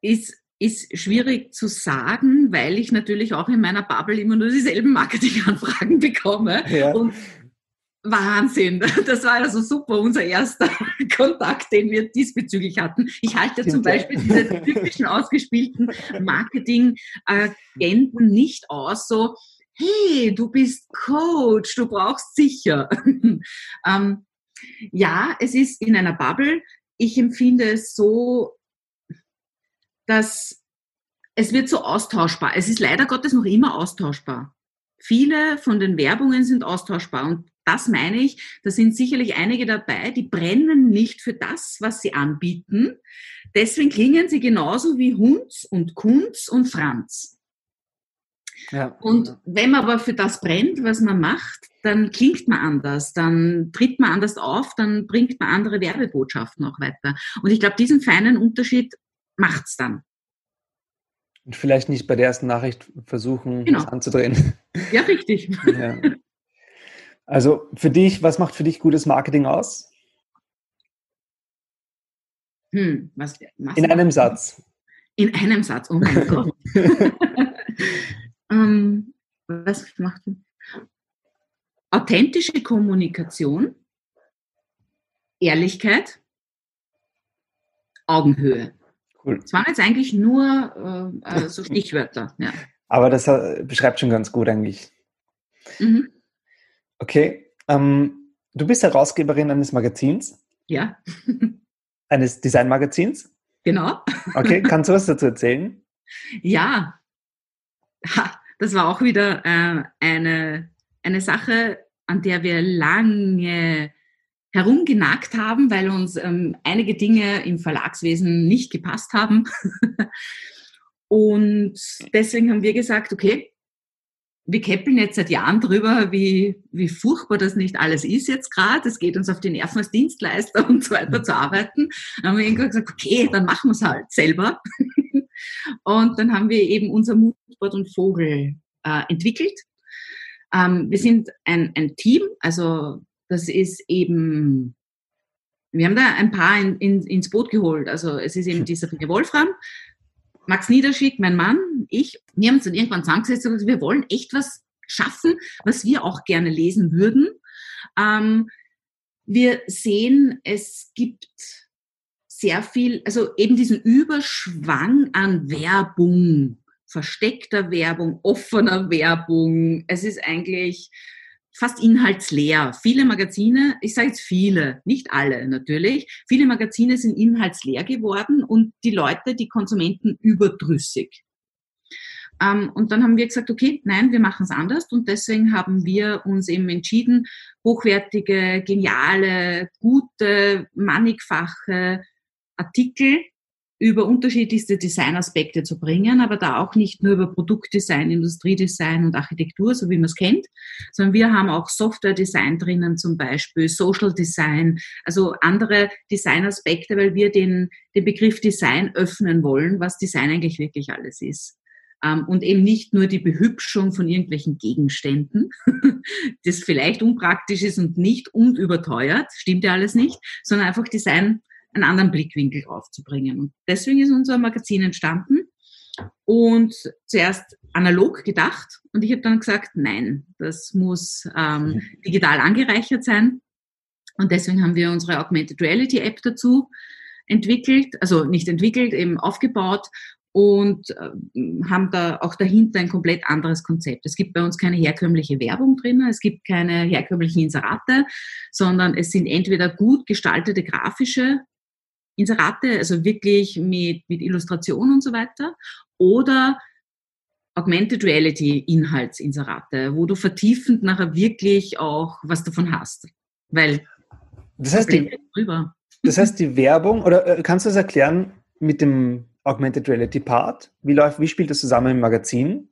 ist, ist schwierig zu sagen, weil ich natürlich auch in meiner Bubble immer nur dieselben Marketinganfragen bekomme. Ja. Und Wahnsinn, das war also super, unser erster Kontakt, den wir diesbezüglich hatten. Ich halte zum Beispiel diese typischen ausgespielten Marketing-Agenten nicht aus, so, hey, du bist Coach, du brauchst sicher. ähm, ja, es ist in einer Bubble. Ich empfinde es so, dass es wird so austauschbar. Es ist leider Gottes noch immer austauschbar. Viele von den Werbungen sind austauschbar und das meine ich, da sind sicherlich einige dabei, die brennen nicht für das, was sie anbieten. Deswegen klingen sie genauso wie Hunds und Kunz und Franz. Ja. Und wenn man aber für das brennt, was man macht, dann klingt man anders, dann tritt man anders auf, dann bringt man andere Werbebotschaften auch weiter. Und ich glaube, diesen feinen Unterschied macht es dann. Und vielleicht nicht bei der ersten Nachricht versuchen, genau. das anzudrehen. Ja, richtig. Ja. Also für dich, was macht für dich gutes Marketing aus? Hm, was, was In einem Satz. In einem Satz, oh mein Gott. ähm, was macht authentische Kommunikation, Ehrlichkeit, Augenhöhe. Cool. Das waren jetzt eigentlich nur äh, äh so Stichwörter. Ja. Aber das äh, beschreibt schon ganz gut eigentlich. Mhm. Okay. Ähm, du bist Herausgeberin eines Magazins. Ja. eines Designmagazins. Genau. Okay, kannst du was dazu erzählen? Ja. Ha, das war auch wieder äh, eine, eine Sache, an der wir lange herumgenagt haben, weil uns ähm, einige Dinge im Verlagswesen nicht gepasst haben. Und deswegen haben wir gesagt, okay, wir käppeln jetzt seit Jahren drüber, wie, wie furchtbar das nicht alles ist jetzt gerade. Es geht uns auf die Nerven als Dienstleister und so weiter zu arbeiten. Dann haben wir irgendwann gesagt, okay, dann machen wir es halt selber. Und dann haben wir eben unser Mutbord und Vogel äh, entwickelt. Ähm, wir sind ein, ein Team, also das ist eben, wir haben da ein paar in, in, ins Boot geholt. Also es ist eben dieser Wolfram, Max Niederschick, mein Mann, ich, wir haben uns dann irgendwann zusammengesetzt und gesagt, wir wollen echt was schaffen, was wir auch gerne lesen würden. Ähm, wir sehen, es gibt sehr viel, also eben diesen Überschwang an Werbung, versteckter Werbung, offener Werbung. Es ist eigentlich fast inhaltsleer. Viele Magazine, ich sage jetzt viele, nicht alle natürlich, viele Magazine sind inhaltsleer geworden und die Leute, die Konsumenten überdrüssig. Ähm, und dann haben wir gesagt, okay, nein, wir machen es anders und deswegen haben wir uns eben entschieden, hochwertige, geniale, gute, mannigfache Artikel über unterschiedlichste Designaspekte zu bringen, aber da auch nicht nur über Produktdesign, Industriedesign und Architektur, so wie man es kennt, sondern wir haben auch Software-Design drinnen zum Beispiel, Social Design, also andere Designaspekte, weil wir den, den Begriff Design öffnen wollen, was Design eigentlich wirklich alles ist. Ähm, und eben nicht nur die Behübschung von irgendwelchen Gegenständen, das vielleicht unpraktisch ist und nicht und überteuert, stimmt ja alles nicht, sondern einfach Design einen anderen Blickwinkel draufzubringen. Und deswegen ist unser Magazin entstanden und zuerst analog gedacht und ich habe dann gesagt, nein, das muss ähm, mhm. digital angereichert sein. Und deswegen haben wir unsere Augmented Reality App dazu entwickelt, also nicht entwickelt, eben aufgebaut und äh, haben da auch dahinter ein komplett anderes Konzept. Es gibt bei uns keine herkömmliche Werbung drin, es gibt keine herkömmlichen Inserate, sondern es sind entweder gut gestaltete grafische Inserate, also wirklich mit, mit Illustration und so weiter, oder Augmented Reality Inhaltsinserate, wo du vertiefend nachher wirklich auch was davon hast. Weil das heißt, die, drüber. das heißt, die Werbung, oder äh, kannst du das erklären mit dem Augmented Reality Part? Wie läuft, wie spielt das zusammen im Magazin?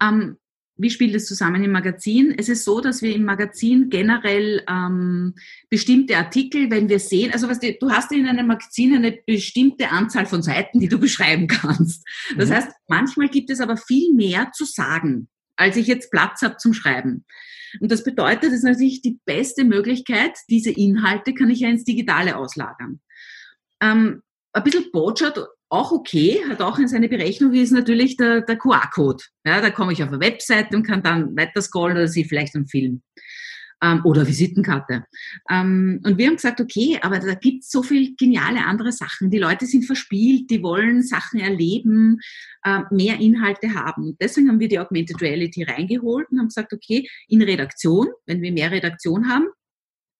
Um, ähm, wie spielt es zusammen im Magazin? Es ist so, dass wir im Magazin generell ähm, bestimmte Artikel, wenn wir sehen, also was die, du hast in einem Magazin eine bestimmte Anzahl von Seiten, die du beschreiben kannst. Das mhm. heißt, manchmal gibt es aber viel mehr zu sagen, als ich jetzt Platz habe zum Schreiben. Und das bedeutet, das ist natürlich die beste Möglichkeit, diese Inhalte kann ich ja ins Digitale auslagern. Ähm, ein bisschen Botschaft auch okay, hat auch in seine Berechnung, ist natürlich der, der QR-Code. Ja, da komme ich auf eine Webseite und kann dann weiter scrollen oder sehe vielleicht einen Film. Ähm, oder Visitenkarte. Ähm, und wir haben gesagt, okay, aber da gibt es so viel geniale andere Sachen. Die Leute sind verspielt, die wollen Sachen erleben, äh, mehr Inhalte haben. Deswegen haben wir die Augmented Reality reingeholt und haben gesagt, okay, in Redaktion, wenn wir mehr Redaktion haben,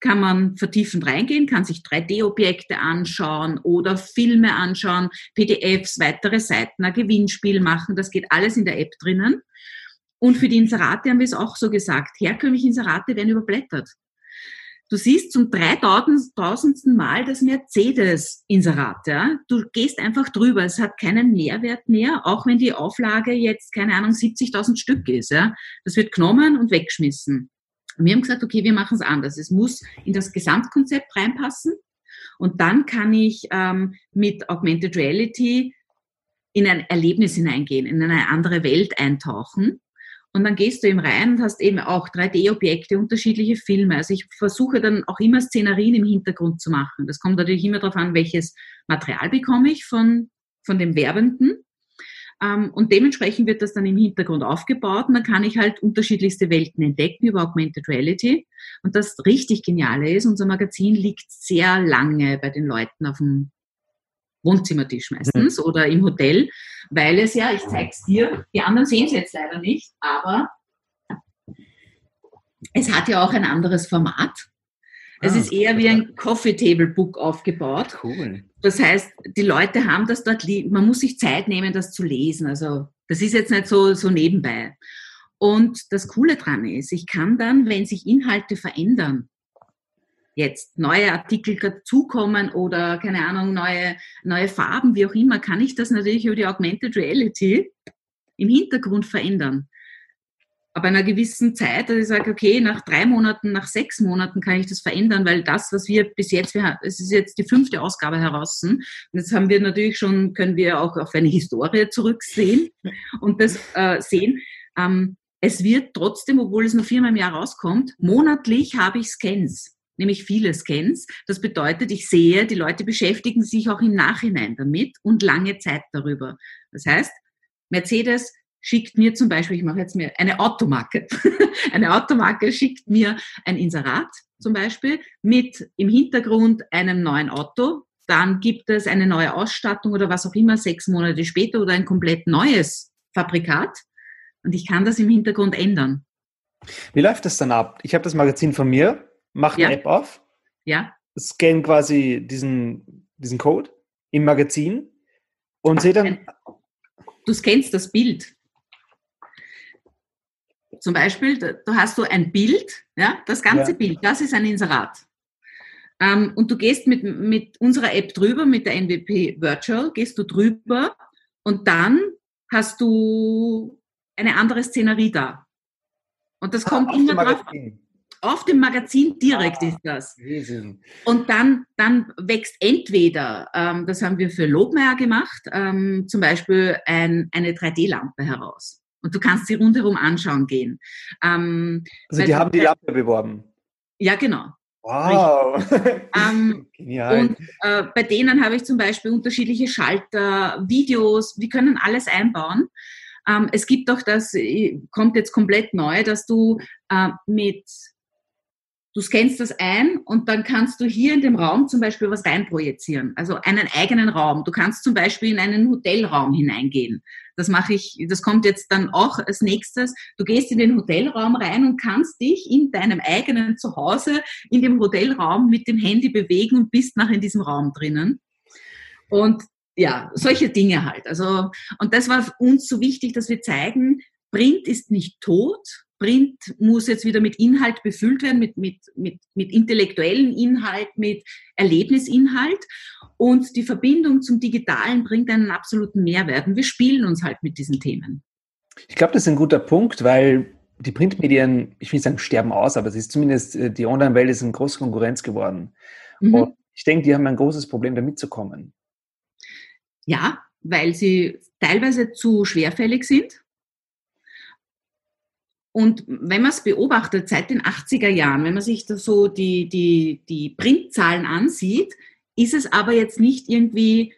kann man vertiefend reingehen, kann sich 3D-Objekte anschauen oder Filme anschauen, PDFs, weitere Seiten, ein Gewinnspiel machen. Das geht alles in der App drinnen. Und für die Inserate haben wir es auch so gesagt. Herkömmliche Inserate werden überblättert. Du siehst zum 3000. Mal das Mercedes-Inserat. Ja? Du gehst einfach drüber. Es hat keinen Mehrwert mehr, auch wenn die Auflage jetzt, keine Ahnung, 70.000 Stück ist. Ja? Das wird genommen und weggeschmissen. Und wir haben gesagt, okay, wir machen es anders. Es muss in das Gesamtkonzept reinpassen. Und dann kann ich ähm, mit Augmented Reality in ein Erlebnis hineingehen, in eine andere Welt eintauchen. Und dann gehst du eben rein und hast eben auch 3D-Objekte, unterschiedliche Filme. Also ich versuche dann auch immer Szenarien im Hintergrund zu machen. Das kommt natürlich immer darauf an, welches Material bekomme ich von, von dem Werbenden. Ähm, und dementsprechend wird das dann im Hintergrund aufgebaut und dann kann ich halt unterschiedlichste Welten entdecken über Augmented Reality. Und das richtig Geniale ist, unser Magazin liegt sehr lange bei den Leuten auf dem Wohnzimmertisch meistens mhm. oder im Hotel, weil es ja, ich zeige es dir, die anderen sehen es jetzt leider nicht, aber es hat ja auch ein anderes Format. Es ah, ist eher wie ein Coffee Table Book aufgebaut. Cool. Das heißt, die Leute haben das dort liegen. Man muss sich Zeit nehmen, das zu lesen. Also, das ist jetzt nicht so, so nebenbei. Und das Coole dran ist, ich kann dann, wenn sich Inhalte verändern, jetzt neue Artikel dazukommen oder keine Ahnung, neue, neue Farben, wie auch immer, kann ich das natürlich über die Augmented Reality im Hintergrund verändern ab einer gewissen Zeit, dass ich sage, okay, nach drei Monaten, nach sechs Monaten kann ich das verändern, weil das, was wir bis jetzt, wir, es ist jetzt die fünfte Ausgabe heraus, und jetzt haben wir natürlich schon, können wir auch auf eine Historie zurücksehen und das äh, sehen. Ähm, es wird trotzdem, obwohl es nur viermal im Jahr rauskommt, monatlich habe ich Scans, nämlich viele Scans. Das bedeutet, ich sehe, die Leute beschäftigen sich auch im Nachhinein damit und lange Zeit darüber. Das heißt, Mercedes schickt mir zum Beispiel, ich mache jetzt mir eine Automarke, eine Automarke schickt mir ein Inserat zum Beispiel mit im Hintergrund einem neuen Auto. Dann gibt es eine neue Ausstattung oder was auch immer sechs Monate später oder ein komplett neues Fabrikat. Und ich kann das im Hintergrund ändern. Wie läuft das dann ab? Ich habe das Magazin von mir, mache eine ja. App auf, ja. scanne quasi diesen, diesen Code im Magazin und sehe dann. Du scannst das Bild. Zum Beispiel, da hast du ein Bild, ja, das ganze ja. Bild, das ist ein Inserat. Ähm, und du gehst mit, mit unserer App drüber, mit der NWP Virtual, gehst du drüber und dann hast du eine andere Szenerie da. Und das ah, kommt immer drauf. Auf dem Magazin direkt ah, ist das. Riesen. Und dann, dann wächst entweder, ähm, das haben wir für Lobmeier gemacht, ähm, zum Beispiel ein, eine 3D-Lampe heraus. Und du kannst sie rundherum anschauen gehen. Ähm, also die haben die Lampe beworben. Ja, genau. Wow. Ähm, und äh, bei denen habe ich zum Beispiel unterschiedliche Schalter, Videos, wir können alles einbauen. Ähm, es gibt auch das, äh, kommt jetzt komplett neu, dass du äh, mit Du scannst das ein und dann kannst du hier in dem Raum zum Beispiel was reinprojizieren. Also einen eigenen Raum. Du kannst zum Beispiel in einen Hotelraum hineingehen. Das mache ich, das kommt jetzt dann auch als nächstes. Du gehst in den Hotelraum rein und kannst dich in deinem eigenen Zuhause in dem Hotelraum mit dem Handy bewegen und bist nach in diesem Raum drinnen. Und ja, solche Dinge halt. Also, und das war uns so wichtig, dass wir zeigen, Print ist nicht tot, Print muss jetzt wieder mit Inhalt befüllt werden, mit, mit, mit, mit intellektuellen Inhalt, mit Erlebnisinhalt. Und die Verbindung zum Digitalen bringt einen absoluten Mehrwert. Und wir spielen uns halt mit diesen Themen. Ich glaube, das ist ein guter Punkt, weil die Printmedien, ich will nicht sagen, sterben aus, aber es ist zumindest, äh, die Online-Welt ist eine große Konkurrenz geworden. Mhm. Und ich denke, die haben ein großes Problem, da mitzukommen. Ja, weil sie teilweise zu schwerfällig sind und wenn man es beobachtet, seit den 80er Jahren, wenn man sich da so die, die, die Printzahlen ansieht, ist es aber jetzt nicht irgendwie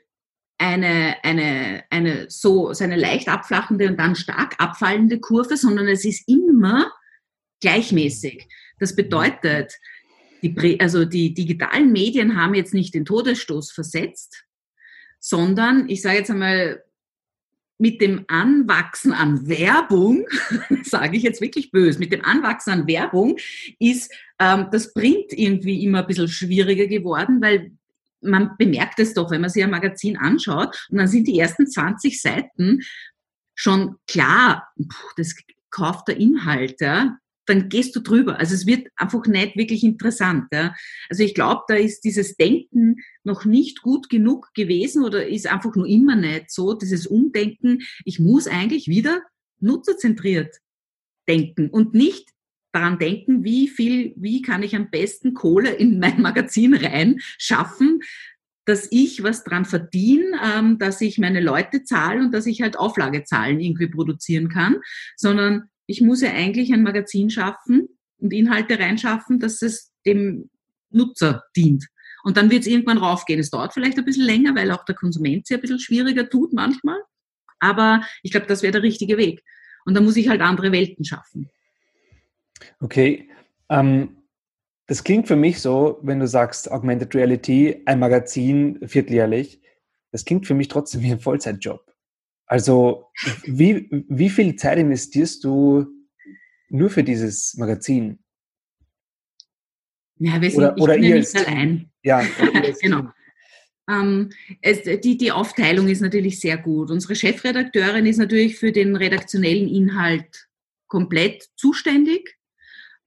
eine, eine, eine so, so eine leicht abflachende und dann stark abfallende Kurve, sondern es ist immer gleichmäßig. Das bedeutet, die, also die digitalen Medien haben jetzt nicht den Todesstoß versetzt, sondern ich sage jetzt einmal, mit dem Anwachsen an Werbung, sage ich jetzt wirklich böse, mit dem Anwachsen an Werbung ist ähm, das Print irgendwie immer ein bisschen schwieriger geworden, weil man bemerkt es doch, wenn man sich ein Magazin anschaut und dann sind die ersten 20 Seiten schon klar, das kauft der Inhalt, ja, dann gehst du drüber. Also es wird einfach nicht wirklich interessant. Ja. Also ich glaube, da ist dieses Denken noch nicht gut genug gewesen oder ist einfach nur immer nicht so, dieses Umdenken. Ich muss eigentlich wieder nutzerzentriert denken und nicht daran denken, wie viel, wie kann ich am besten Kohle in mein Magazin rein schaffen, dass ich was dran verdiene, ähm, dass ich meine Leute zahle und dass ich halt Auflagezahlen irgendwie produzieren kann, sondern ich muss ja eigentlich ein Magazin schaffen und Inhalte reinschaffen, dass es dem Nutzer dient. Und dann wird es irgendwann raufgehen. Es dauert vielleicht ein bisschen länger, weil auch der Konsument sich ein bisschen schwieriger tut manchmal. Aber ich glaube, das wäre der richtige Weg. Und da muss ich halt andere Welten schaffen. Okay. Ähm, das klingt für mich so, wenn du sagst Augmented Reality, ein Magazin vierteljährlich, das klingt für mich trotzdem wie ein Vollzeitjob. Also, wie, wie viel Zeit investierst du nur für dieses Magazin? Ja, wir sind oder, oder ihr nicht allein. Ja, genau. Ähm, es, die, die Aufteilung ist natürlich sehr gut. Unsere Chefredakteurin ist natürlich für den redaktionellen Inhalt komplett zuständig.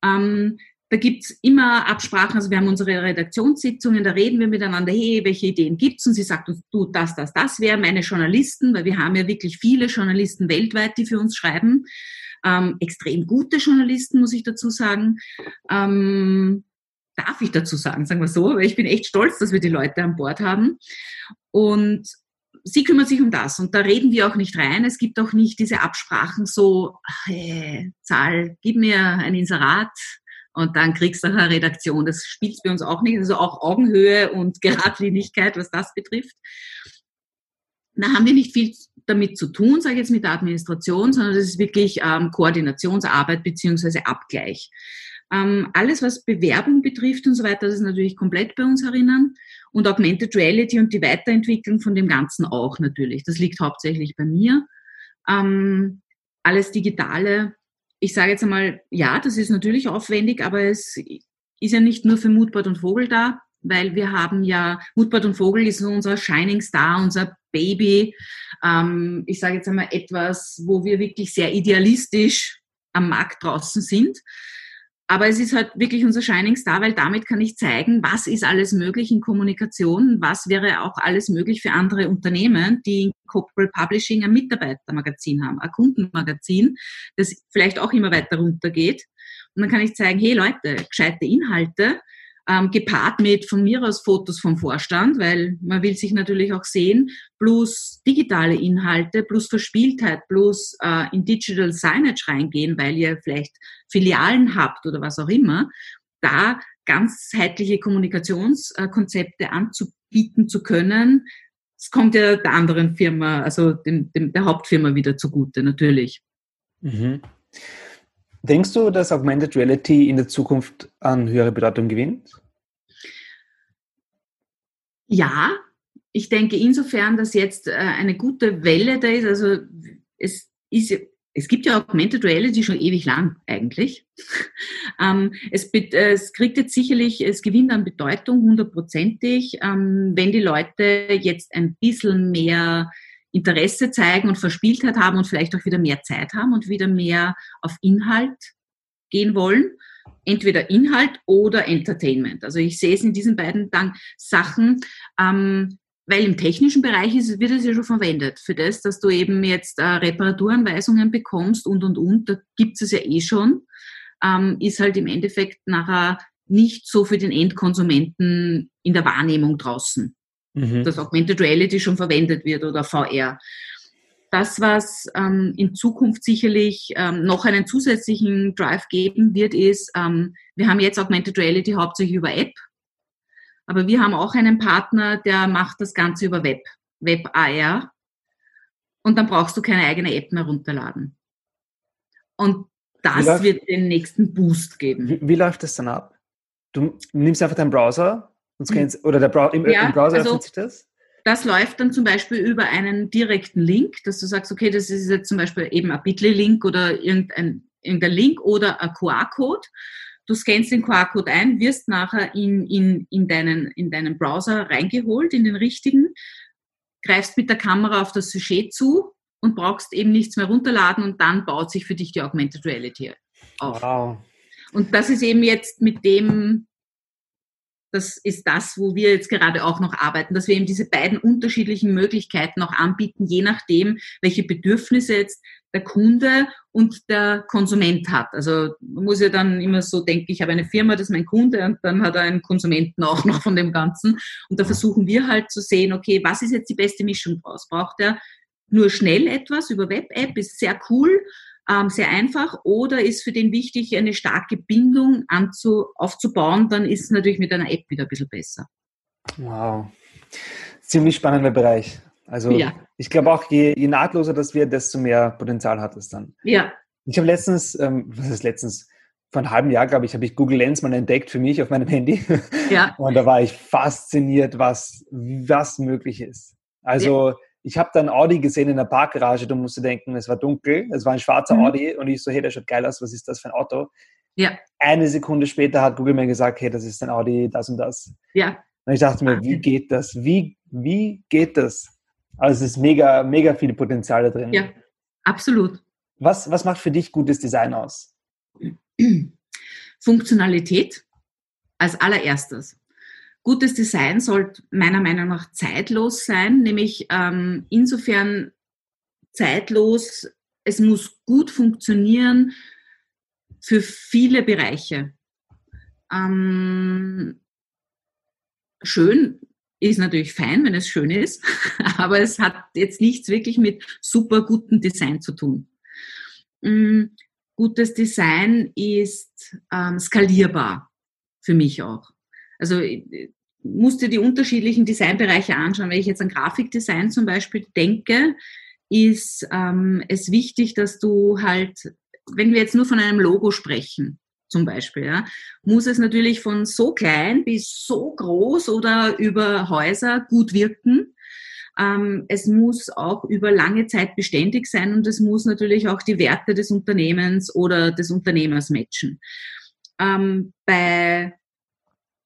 Ähm, da gibt's immer Absprachen, also wir haben unsere Redaktionssitzungen, da reden wir miteinander, hey, welche Ideen gibt's? Und sie sagt uns, du, das, das, das wäre meine Journalisten, weil wir haben ja wirklich viele Journalisten weltweit, die für uns schreiben. Ähm, extrem gute Journalisten, muss ich dazu sagen. Ähm, darf ich dazu sagen, sagen wir so, weil ich bin echt stolz, dass wir die Leute an Bord haben. Und sie kümmert sich um das und da reden wir auch nicht rein. Es gibt auch nicht diese Absprachen so, hey, Zahl, gib mir ein Inserat, und dann kriegst du eine Redaktion. Das spielt bei uns auch nicht. Also auch Augenhöhe und Geradlinigkeit, was das betrifft. Da haben wir nicht viel damit zu tun, sage ich jetzt mit der Administration, sondern das ist wirklich ähm, Koordinationsarbeit beziehungsweise Abgleich. Ähm, alles, was Bewerbung betrifft und so weiter, das ist natürlich komplett bei uns erinnern. Und Augmented Reality und die Weiterentwicklung von dem Ganzen auch natürlich. Das liegt hauptsächlich bei mir. Ähm, alles Digitale ich sage jetzt einmal, ja, das ist natürlich aufwendig, aber es ist ja nicht nur für Mutbart und Vogel da, weil wir haben ja, Mutbart und Vogel ist unser Shining Star, unser Baby. Ähm, ich sage jetzt einmal etwas, wo wir wirklich sehr idealistisch am Markt draußen sind. Aber es ist halt wirklich unser Shining Star, weil damit kann ich zeigen, was ist alles möglich in Kommunikation, was wäre auch alles möglich für andere Unternehmen, die in Corporate Publishing ein Mitarbeitermagazin haben, ein Kundenmagazin, das vielleicht auch immer weiter runtergeht. Und dann kann ich zeigen, hey Leute, gescheite Inhalte, ähm, gepaart mit von mir aus Fotos vom Vorstand, weil man will sich natürlich auch sehen, plus digitale Inhalte, plus Verspieltheit, plus äh, in Digital Signage reingehen, weil ihr vielleicht Filialen habt oder was auch immer, da ganzheitliche Kommunikationskonzepte anzubieten zu können, es kommt ja der anderen Firma, also dem, dem, der Hauptfirma wieder zugute, natürlich. Mhm. Denkst du, dass Augmented Reality in der Zukunft an höhere Bedeutung gewinnt? Ja, ich denke insofern, dass jetzt äh, eine gute Welle da ist. Also es ist es gibt ja Augmented Reality schon ewig lang eigentlich. ähm, es, es, kriegt jetzt sicherlich, es gewinnt an Bedeutung hundertprozentig, ähm, wenn die Leute jetzt ein bisschen mehr Interesse zeigen und Verspieltheit haben und vielleicht auch wieder mehr Zeit haben und wieder mehr auf Inhalt gehen wollen. Entweder Inhalt oder Entertainment. Also ich sehe es in diesen beiden Sachen. Ähm, weil im technischen Bereich ist, wird es ja schon verwendet. Für das, dass du eben jetzt äh, Reparaturanweisungen bekommst und, und, und, da gibt es ja eh schon, ähm, ist halt im Endeffekt nachher nicht so für den Endkonsumenten in der Wahrnehmung draußen mhm. dass Augmented Reality schon verwendet wird oder VR. Das, was ähm, in Zukunft sicherlich ähm, noch einen zusätzlichen Drive geben wird, ist, ähm, wir haben jetzt Augmented Reality hauptsächlich über App, aber wir haben auch einen Partner, der macht das Ganze über Web, Web AR. Und dann brauchst du keine eigene App mehr runterladen. Und das läuft, wird den nächsten Boost geben. Wie, wie läuft das dann ab? Du nimmst einfach deinen Browser, scannst, oder der Bra im, ja, im Browser also, sich das? Das läuft dann zum Beispiel über einen direkten Link, dass du sagst, okay, das ist jetzt zum Beispiel eben ein Bitly-Link oder irgendein, irgendein Link oder ein QR-Code. Du scannst den QR-Code ein, wirst nachher in, in, in, deinen, in deinen Browser reingeholt, in den richtigen, greifst mit der Kamera auf das Sujet zu und brauchst eben nichts mehr runterladen und dann baut sich für dich die Augmented Reality auf. Wow. Und das ist eben jetzt mit dem das ist das, wo wir jetzt gerade auch noch arbeiten, dass wir eben diese beiden unterschiedlichen Möglichkeiten auch anbieten, je nachdem, welche Bedürfnisse jetzt der Kunde und der Konsument hat. Also man muss ja dann immer so denken, ich habe eine Firma, das ist mein Kunde und dann hat er einen Konsumenten auch noch von dem Ganzen. Und da versuchen wir halt zu sehen, okay, was ist jetzt die beste Mischung draus? Braucht er nur schnell etwas über Web-App, ist sehr cool, ähm, sehr einfach oder ist für den wichtig, eine starke Bindung anzu, aufzubauen, dann ist es natürlich mit einer App wieder ein bisschen besser. Wow. Ziemlich spannender Bereich. Also ja. ich glaube auch, je, je, nahtloser das wird, desto mehr Potenzial hat es dann. Ja. Ich habe letztens, ähm, was ist letztens, vor einem halben Jahr, glaube ich, habe ich Google Lens mal entdeckt für mich auf meinem Handy. Ja. Und da war ich fasziniert, was, was möglich ist. Also ja ich habe dann Audi gesehen in der Parkgarage, du musst dir denken, es war dunkel, es war ein schwarzer mhm. Audi und ich so, hey, der schaut geil aus, was ist das für ein Auto? Ja. Eine Sekunde später hat Google mir gesagt, hey, das ist ein Audi, das und das. Ja. Und ich dachte mir, wie geht das? Wie, wie geht das? Also es ist mega, mega viel Potenzial da drin. Ja, absolut. Was, was macht für dich gutes Design aus? Funktionalität als allererstes. Gutes Design sollte meiner Meinung nach zeitlos sein, nämlich ähm, insofern zeitlos, es muss gut funktionieren für viele Bereiche. Ähm, schön ist natürlich fein, wenn es schön ist, aber es hat jetzt nichts wirklich mit super gutem Design zu tun. Ähm, gutes Design ist ähm, skalierbar für mich auch. Also äh, musst dir die unterschiedlichen Designbereiche anschauen. Wenn ich jetzt an Grafikdesign zum Beispiel denke, ist ähm, es wichtig, dass du halt, wenn wir jetzt nur von einem Logo sprechen, zum Beispiel, ja, muss es natürlich von so klein bis so groß oder über Häuser gut wirken. Ähm, es muss auch über lange Zeit beständig sein und es muss natürlich auch die Werte des Unternehmens oder des Unternehmers matchen. Ähm, bei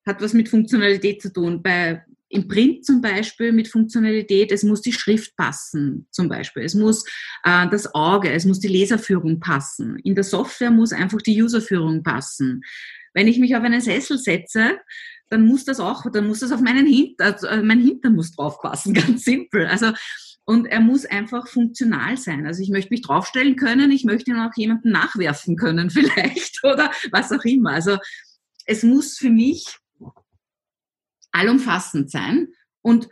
hat was mit Funktionalität zu tun. Bei im Print zum Beispiel mit Funktionalität, es muss die Schrift passen zum Beispiel, es muss äh, das Auge, es muss die Leserführung passen. In der Software muss einfach die Userführung passen. Wenn ich mich auf einen Sessel setze, dann muss das auch, dann muss das auf meinen Hintern, also äh, mein Hintern muss draufpassen, ganz simpel. Also und er muss einfach funktional sein. Also ich möchte mich draufstellen können, ich möchte ihn auch jemandem nachwerfen können vielleicht oder was auch immer. Also es muss für mich allumfassend sein und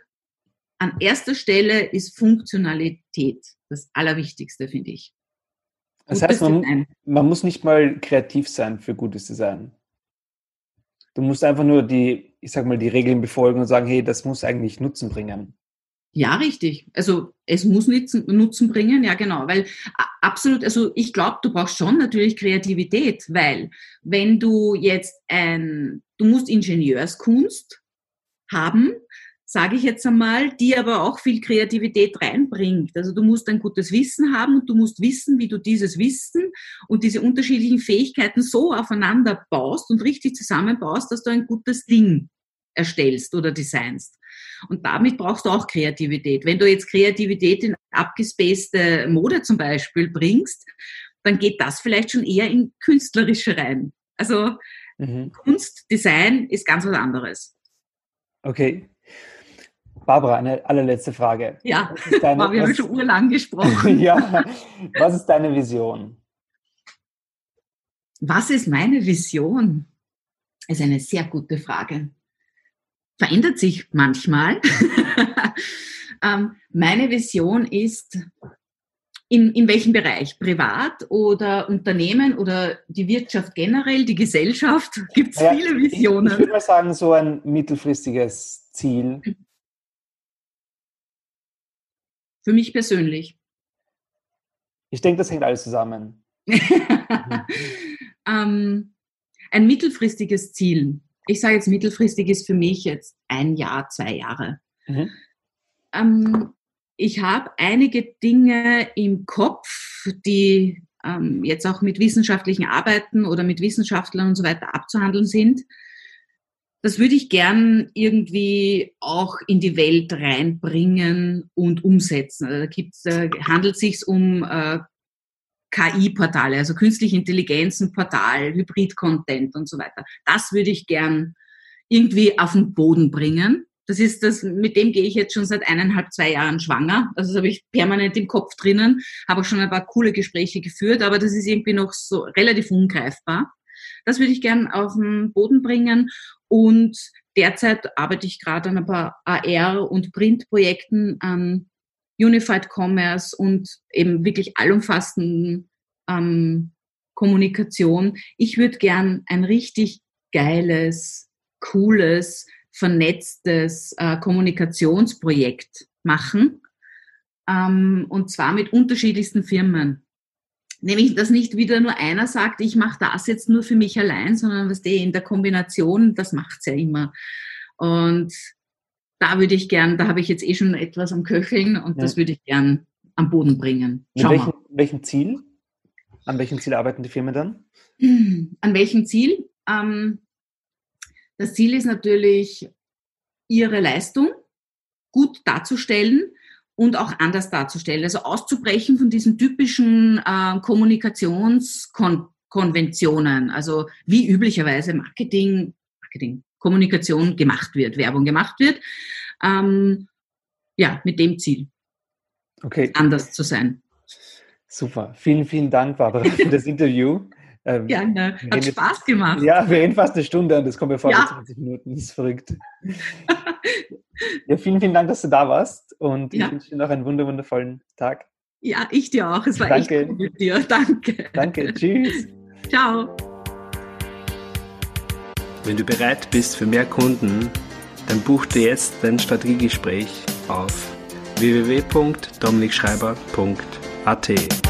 an erster Stelle ist Funktionalität das Allerwichtigste, finde ich. Das heißt, man, man, muss nicht mal kreativ sein für gutes Design. Du musst einfach nur die, ich sag mal, die Regeln befolgen und sagen, hey, das muss eigentlich Nutzen bringen. Ja, richtig. Also es muss Nutzen bringen, ja genau, weil absolut, also ich glaube, du brauchst schon natürlich Kreativität, weil wenn du jetzt ein, du musst Ingenieurskunst haben, sage ich jetzt einmal, die aber auch viel Kreativität reinbringt. Also du musst ein gutes Wissen haben und du musst wissen, wie du dieses Wissen und diese unterschiedlichen Fähigkeiten so aufeinander baust und richtig zusammenbaust, dass du ein gutes Ding erstellst oder designst. Und damit brauchst du auch Kreativität. Wenn du jetzt Kreativität in abgespacede Mode zum Beispiel bringst, dann geht das vielleicht schon eher in künstlerische rein. Also mhm. Kunst, Design ist ganz was anderes. Okay. Barbara, eine allerletzte Frage. Ja, deine, wir haben schon urlang gesprochen. ja, was ist deine Vision? Was ist meine Vision? Das ist eine sehr gute Frage verändert sich manchmal. ähm, meine Vision ist, in, in welchem Bereich? Privat oder Unternehmen oder die Wirtschaft generell, die Gesellschaft? Gibt es ja, viele Visionen? Ich, ich würde mal sagen, so ein mittelfristiges Ziel. Für mich persönlich. Ich denke, das hängt alles zusammen. ähm, ein mittelfristiges Ziel ich sage jetzt mittelfristig ist für mich jetzt ein Jahr, zwei Jahre. Mhm. Ähm, ich habe einige Dinge im Kopf, die ähm, jetzt auch mit wissenschaftlichen Arbeiten oder mit Wissenschaftlern und so weiter abzuhandeln sind. Das würde ich gern irgendwie auch in die Welt reinbringen und umsetzen. Also da gibt's, äh, handelt sich um äh, KI-Portale, also künstliche Intelligenzen-Portal, Hybrid-Content und so weiter. Das würde ich gern irgendwie auf den Boden bringen. Das ist das, mit dem gehe ich jetzt schon seit eineinhalb, zwei Jahren schwanger. Also das habe ich permanent im Kopf drinnen, habe auch schon ein paar coole Gespräche geführt, aber das ist irgendwie noch so relativ ungreifbar. Das würde ich gern auf den Boden bringen und derzeit arbeite ich gerade an ein paar AR- und Printprojekten an Unified Commerce und eben wirklich allumfassenden ähm, Kommunikation. Ich würde gern ein richtig geiles, cooles, vernetztes äh, Kommunikationsprojekt machen. Ähm, und zwar mit unterschiedlichsten Firmen. Nämlich, dass nicht wieder nur einer sagt, ich mache das jetzt nur für mich allein, sondern was der in der Kombination, das macht's ja immer. Und da würde ich gern, da habe ich jetzt eh schon etwas am Köcheln und ja. das würde ich gern am Boden bringen. Schau welchen, welchem Ziel? An welchem Ziel arbeiten die Firmen dann? An welchem Ziel? Ähm, das Ziel ist natürlich, ihre Leistung gut darzustellen und auch anders darzustellen. Also auszubrechen von diesen typischen äh, Kommunikationskonventionen, also wie üblicherweise Marketing, Marketing, Kommunikation gemacht wird, Werbung gemacht wird. Ähm, ja, mit dem Ziel. Okay. Anders zu sein. Super. Vielen, vielen Dank, Barbara, für das Interview. Ähm, Gerne. Hat reden, Spaß gemacht. Ja, wir reden fast eine Stunde und das kommt mir vor ja. 20 Minuten. Das ist verrückt. ja, vielen, vielen Dank, dass du da warst und ja. ich wünsche dir noch einen wundervollen Tag. Ja, ich dir auch. Es war Danke. echt gut mit dir. Danke. Danke. Tschüss. Ciao. Wenn du bereit bist für mehr Kunden, dann buch dir jetzt dein Strategiegespräch auf www.dominikschreiber.at.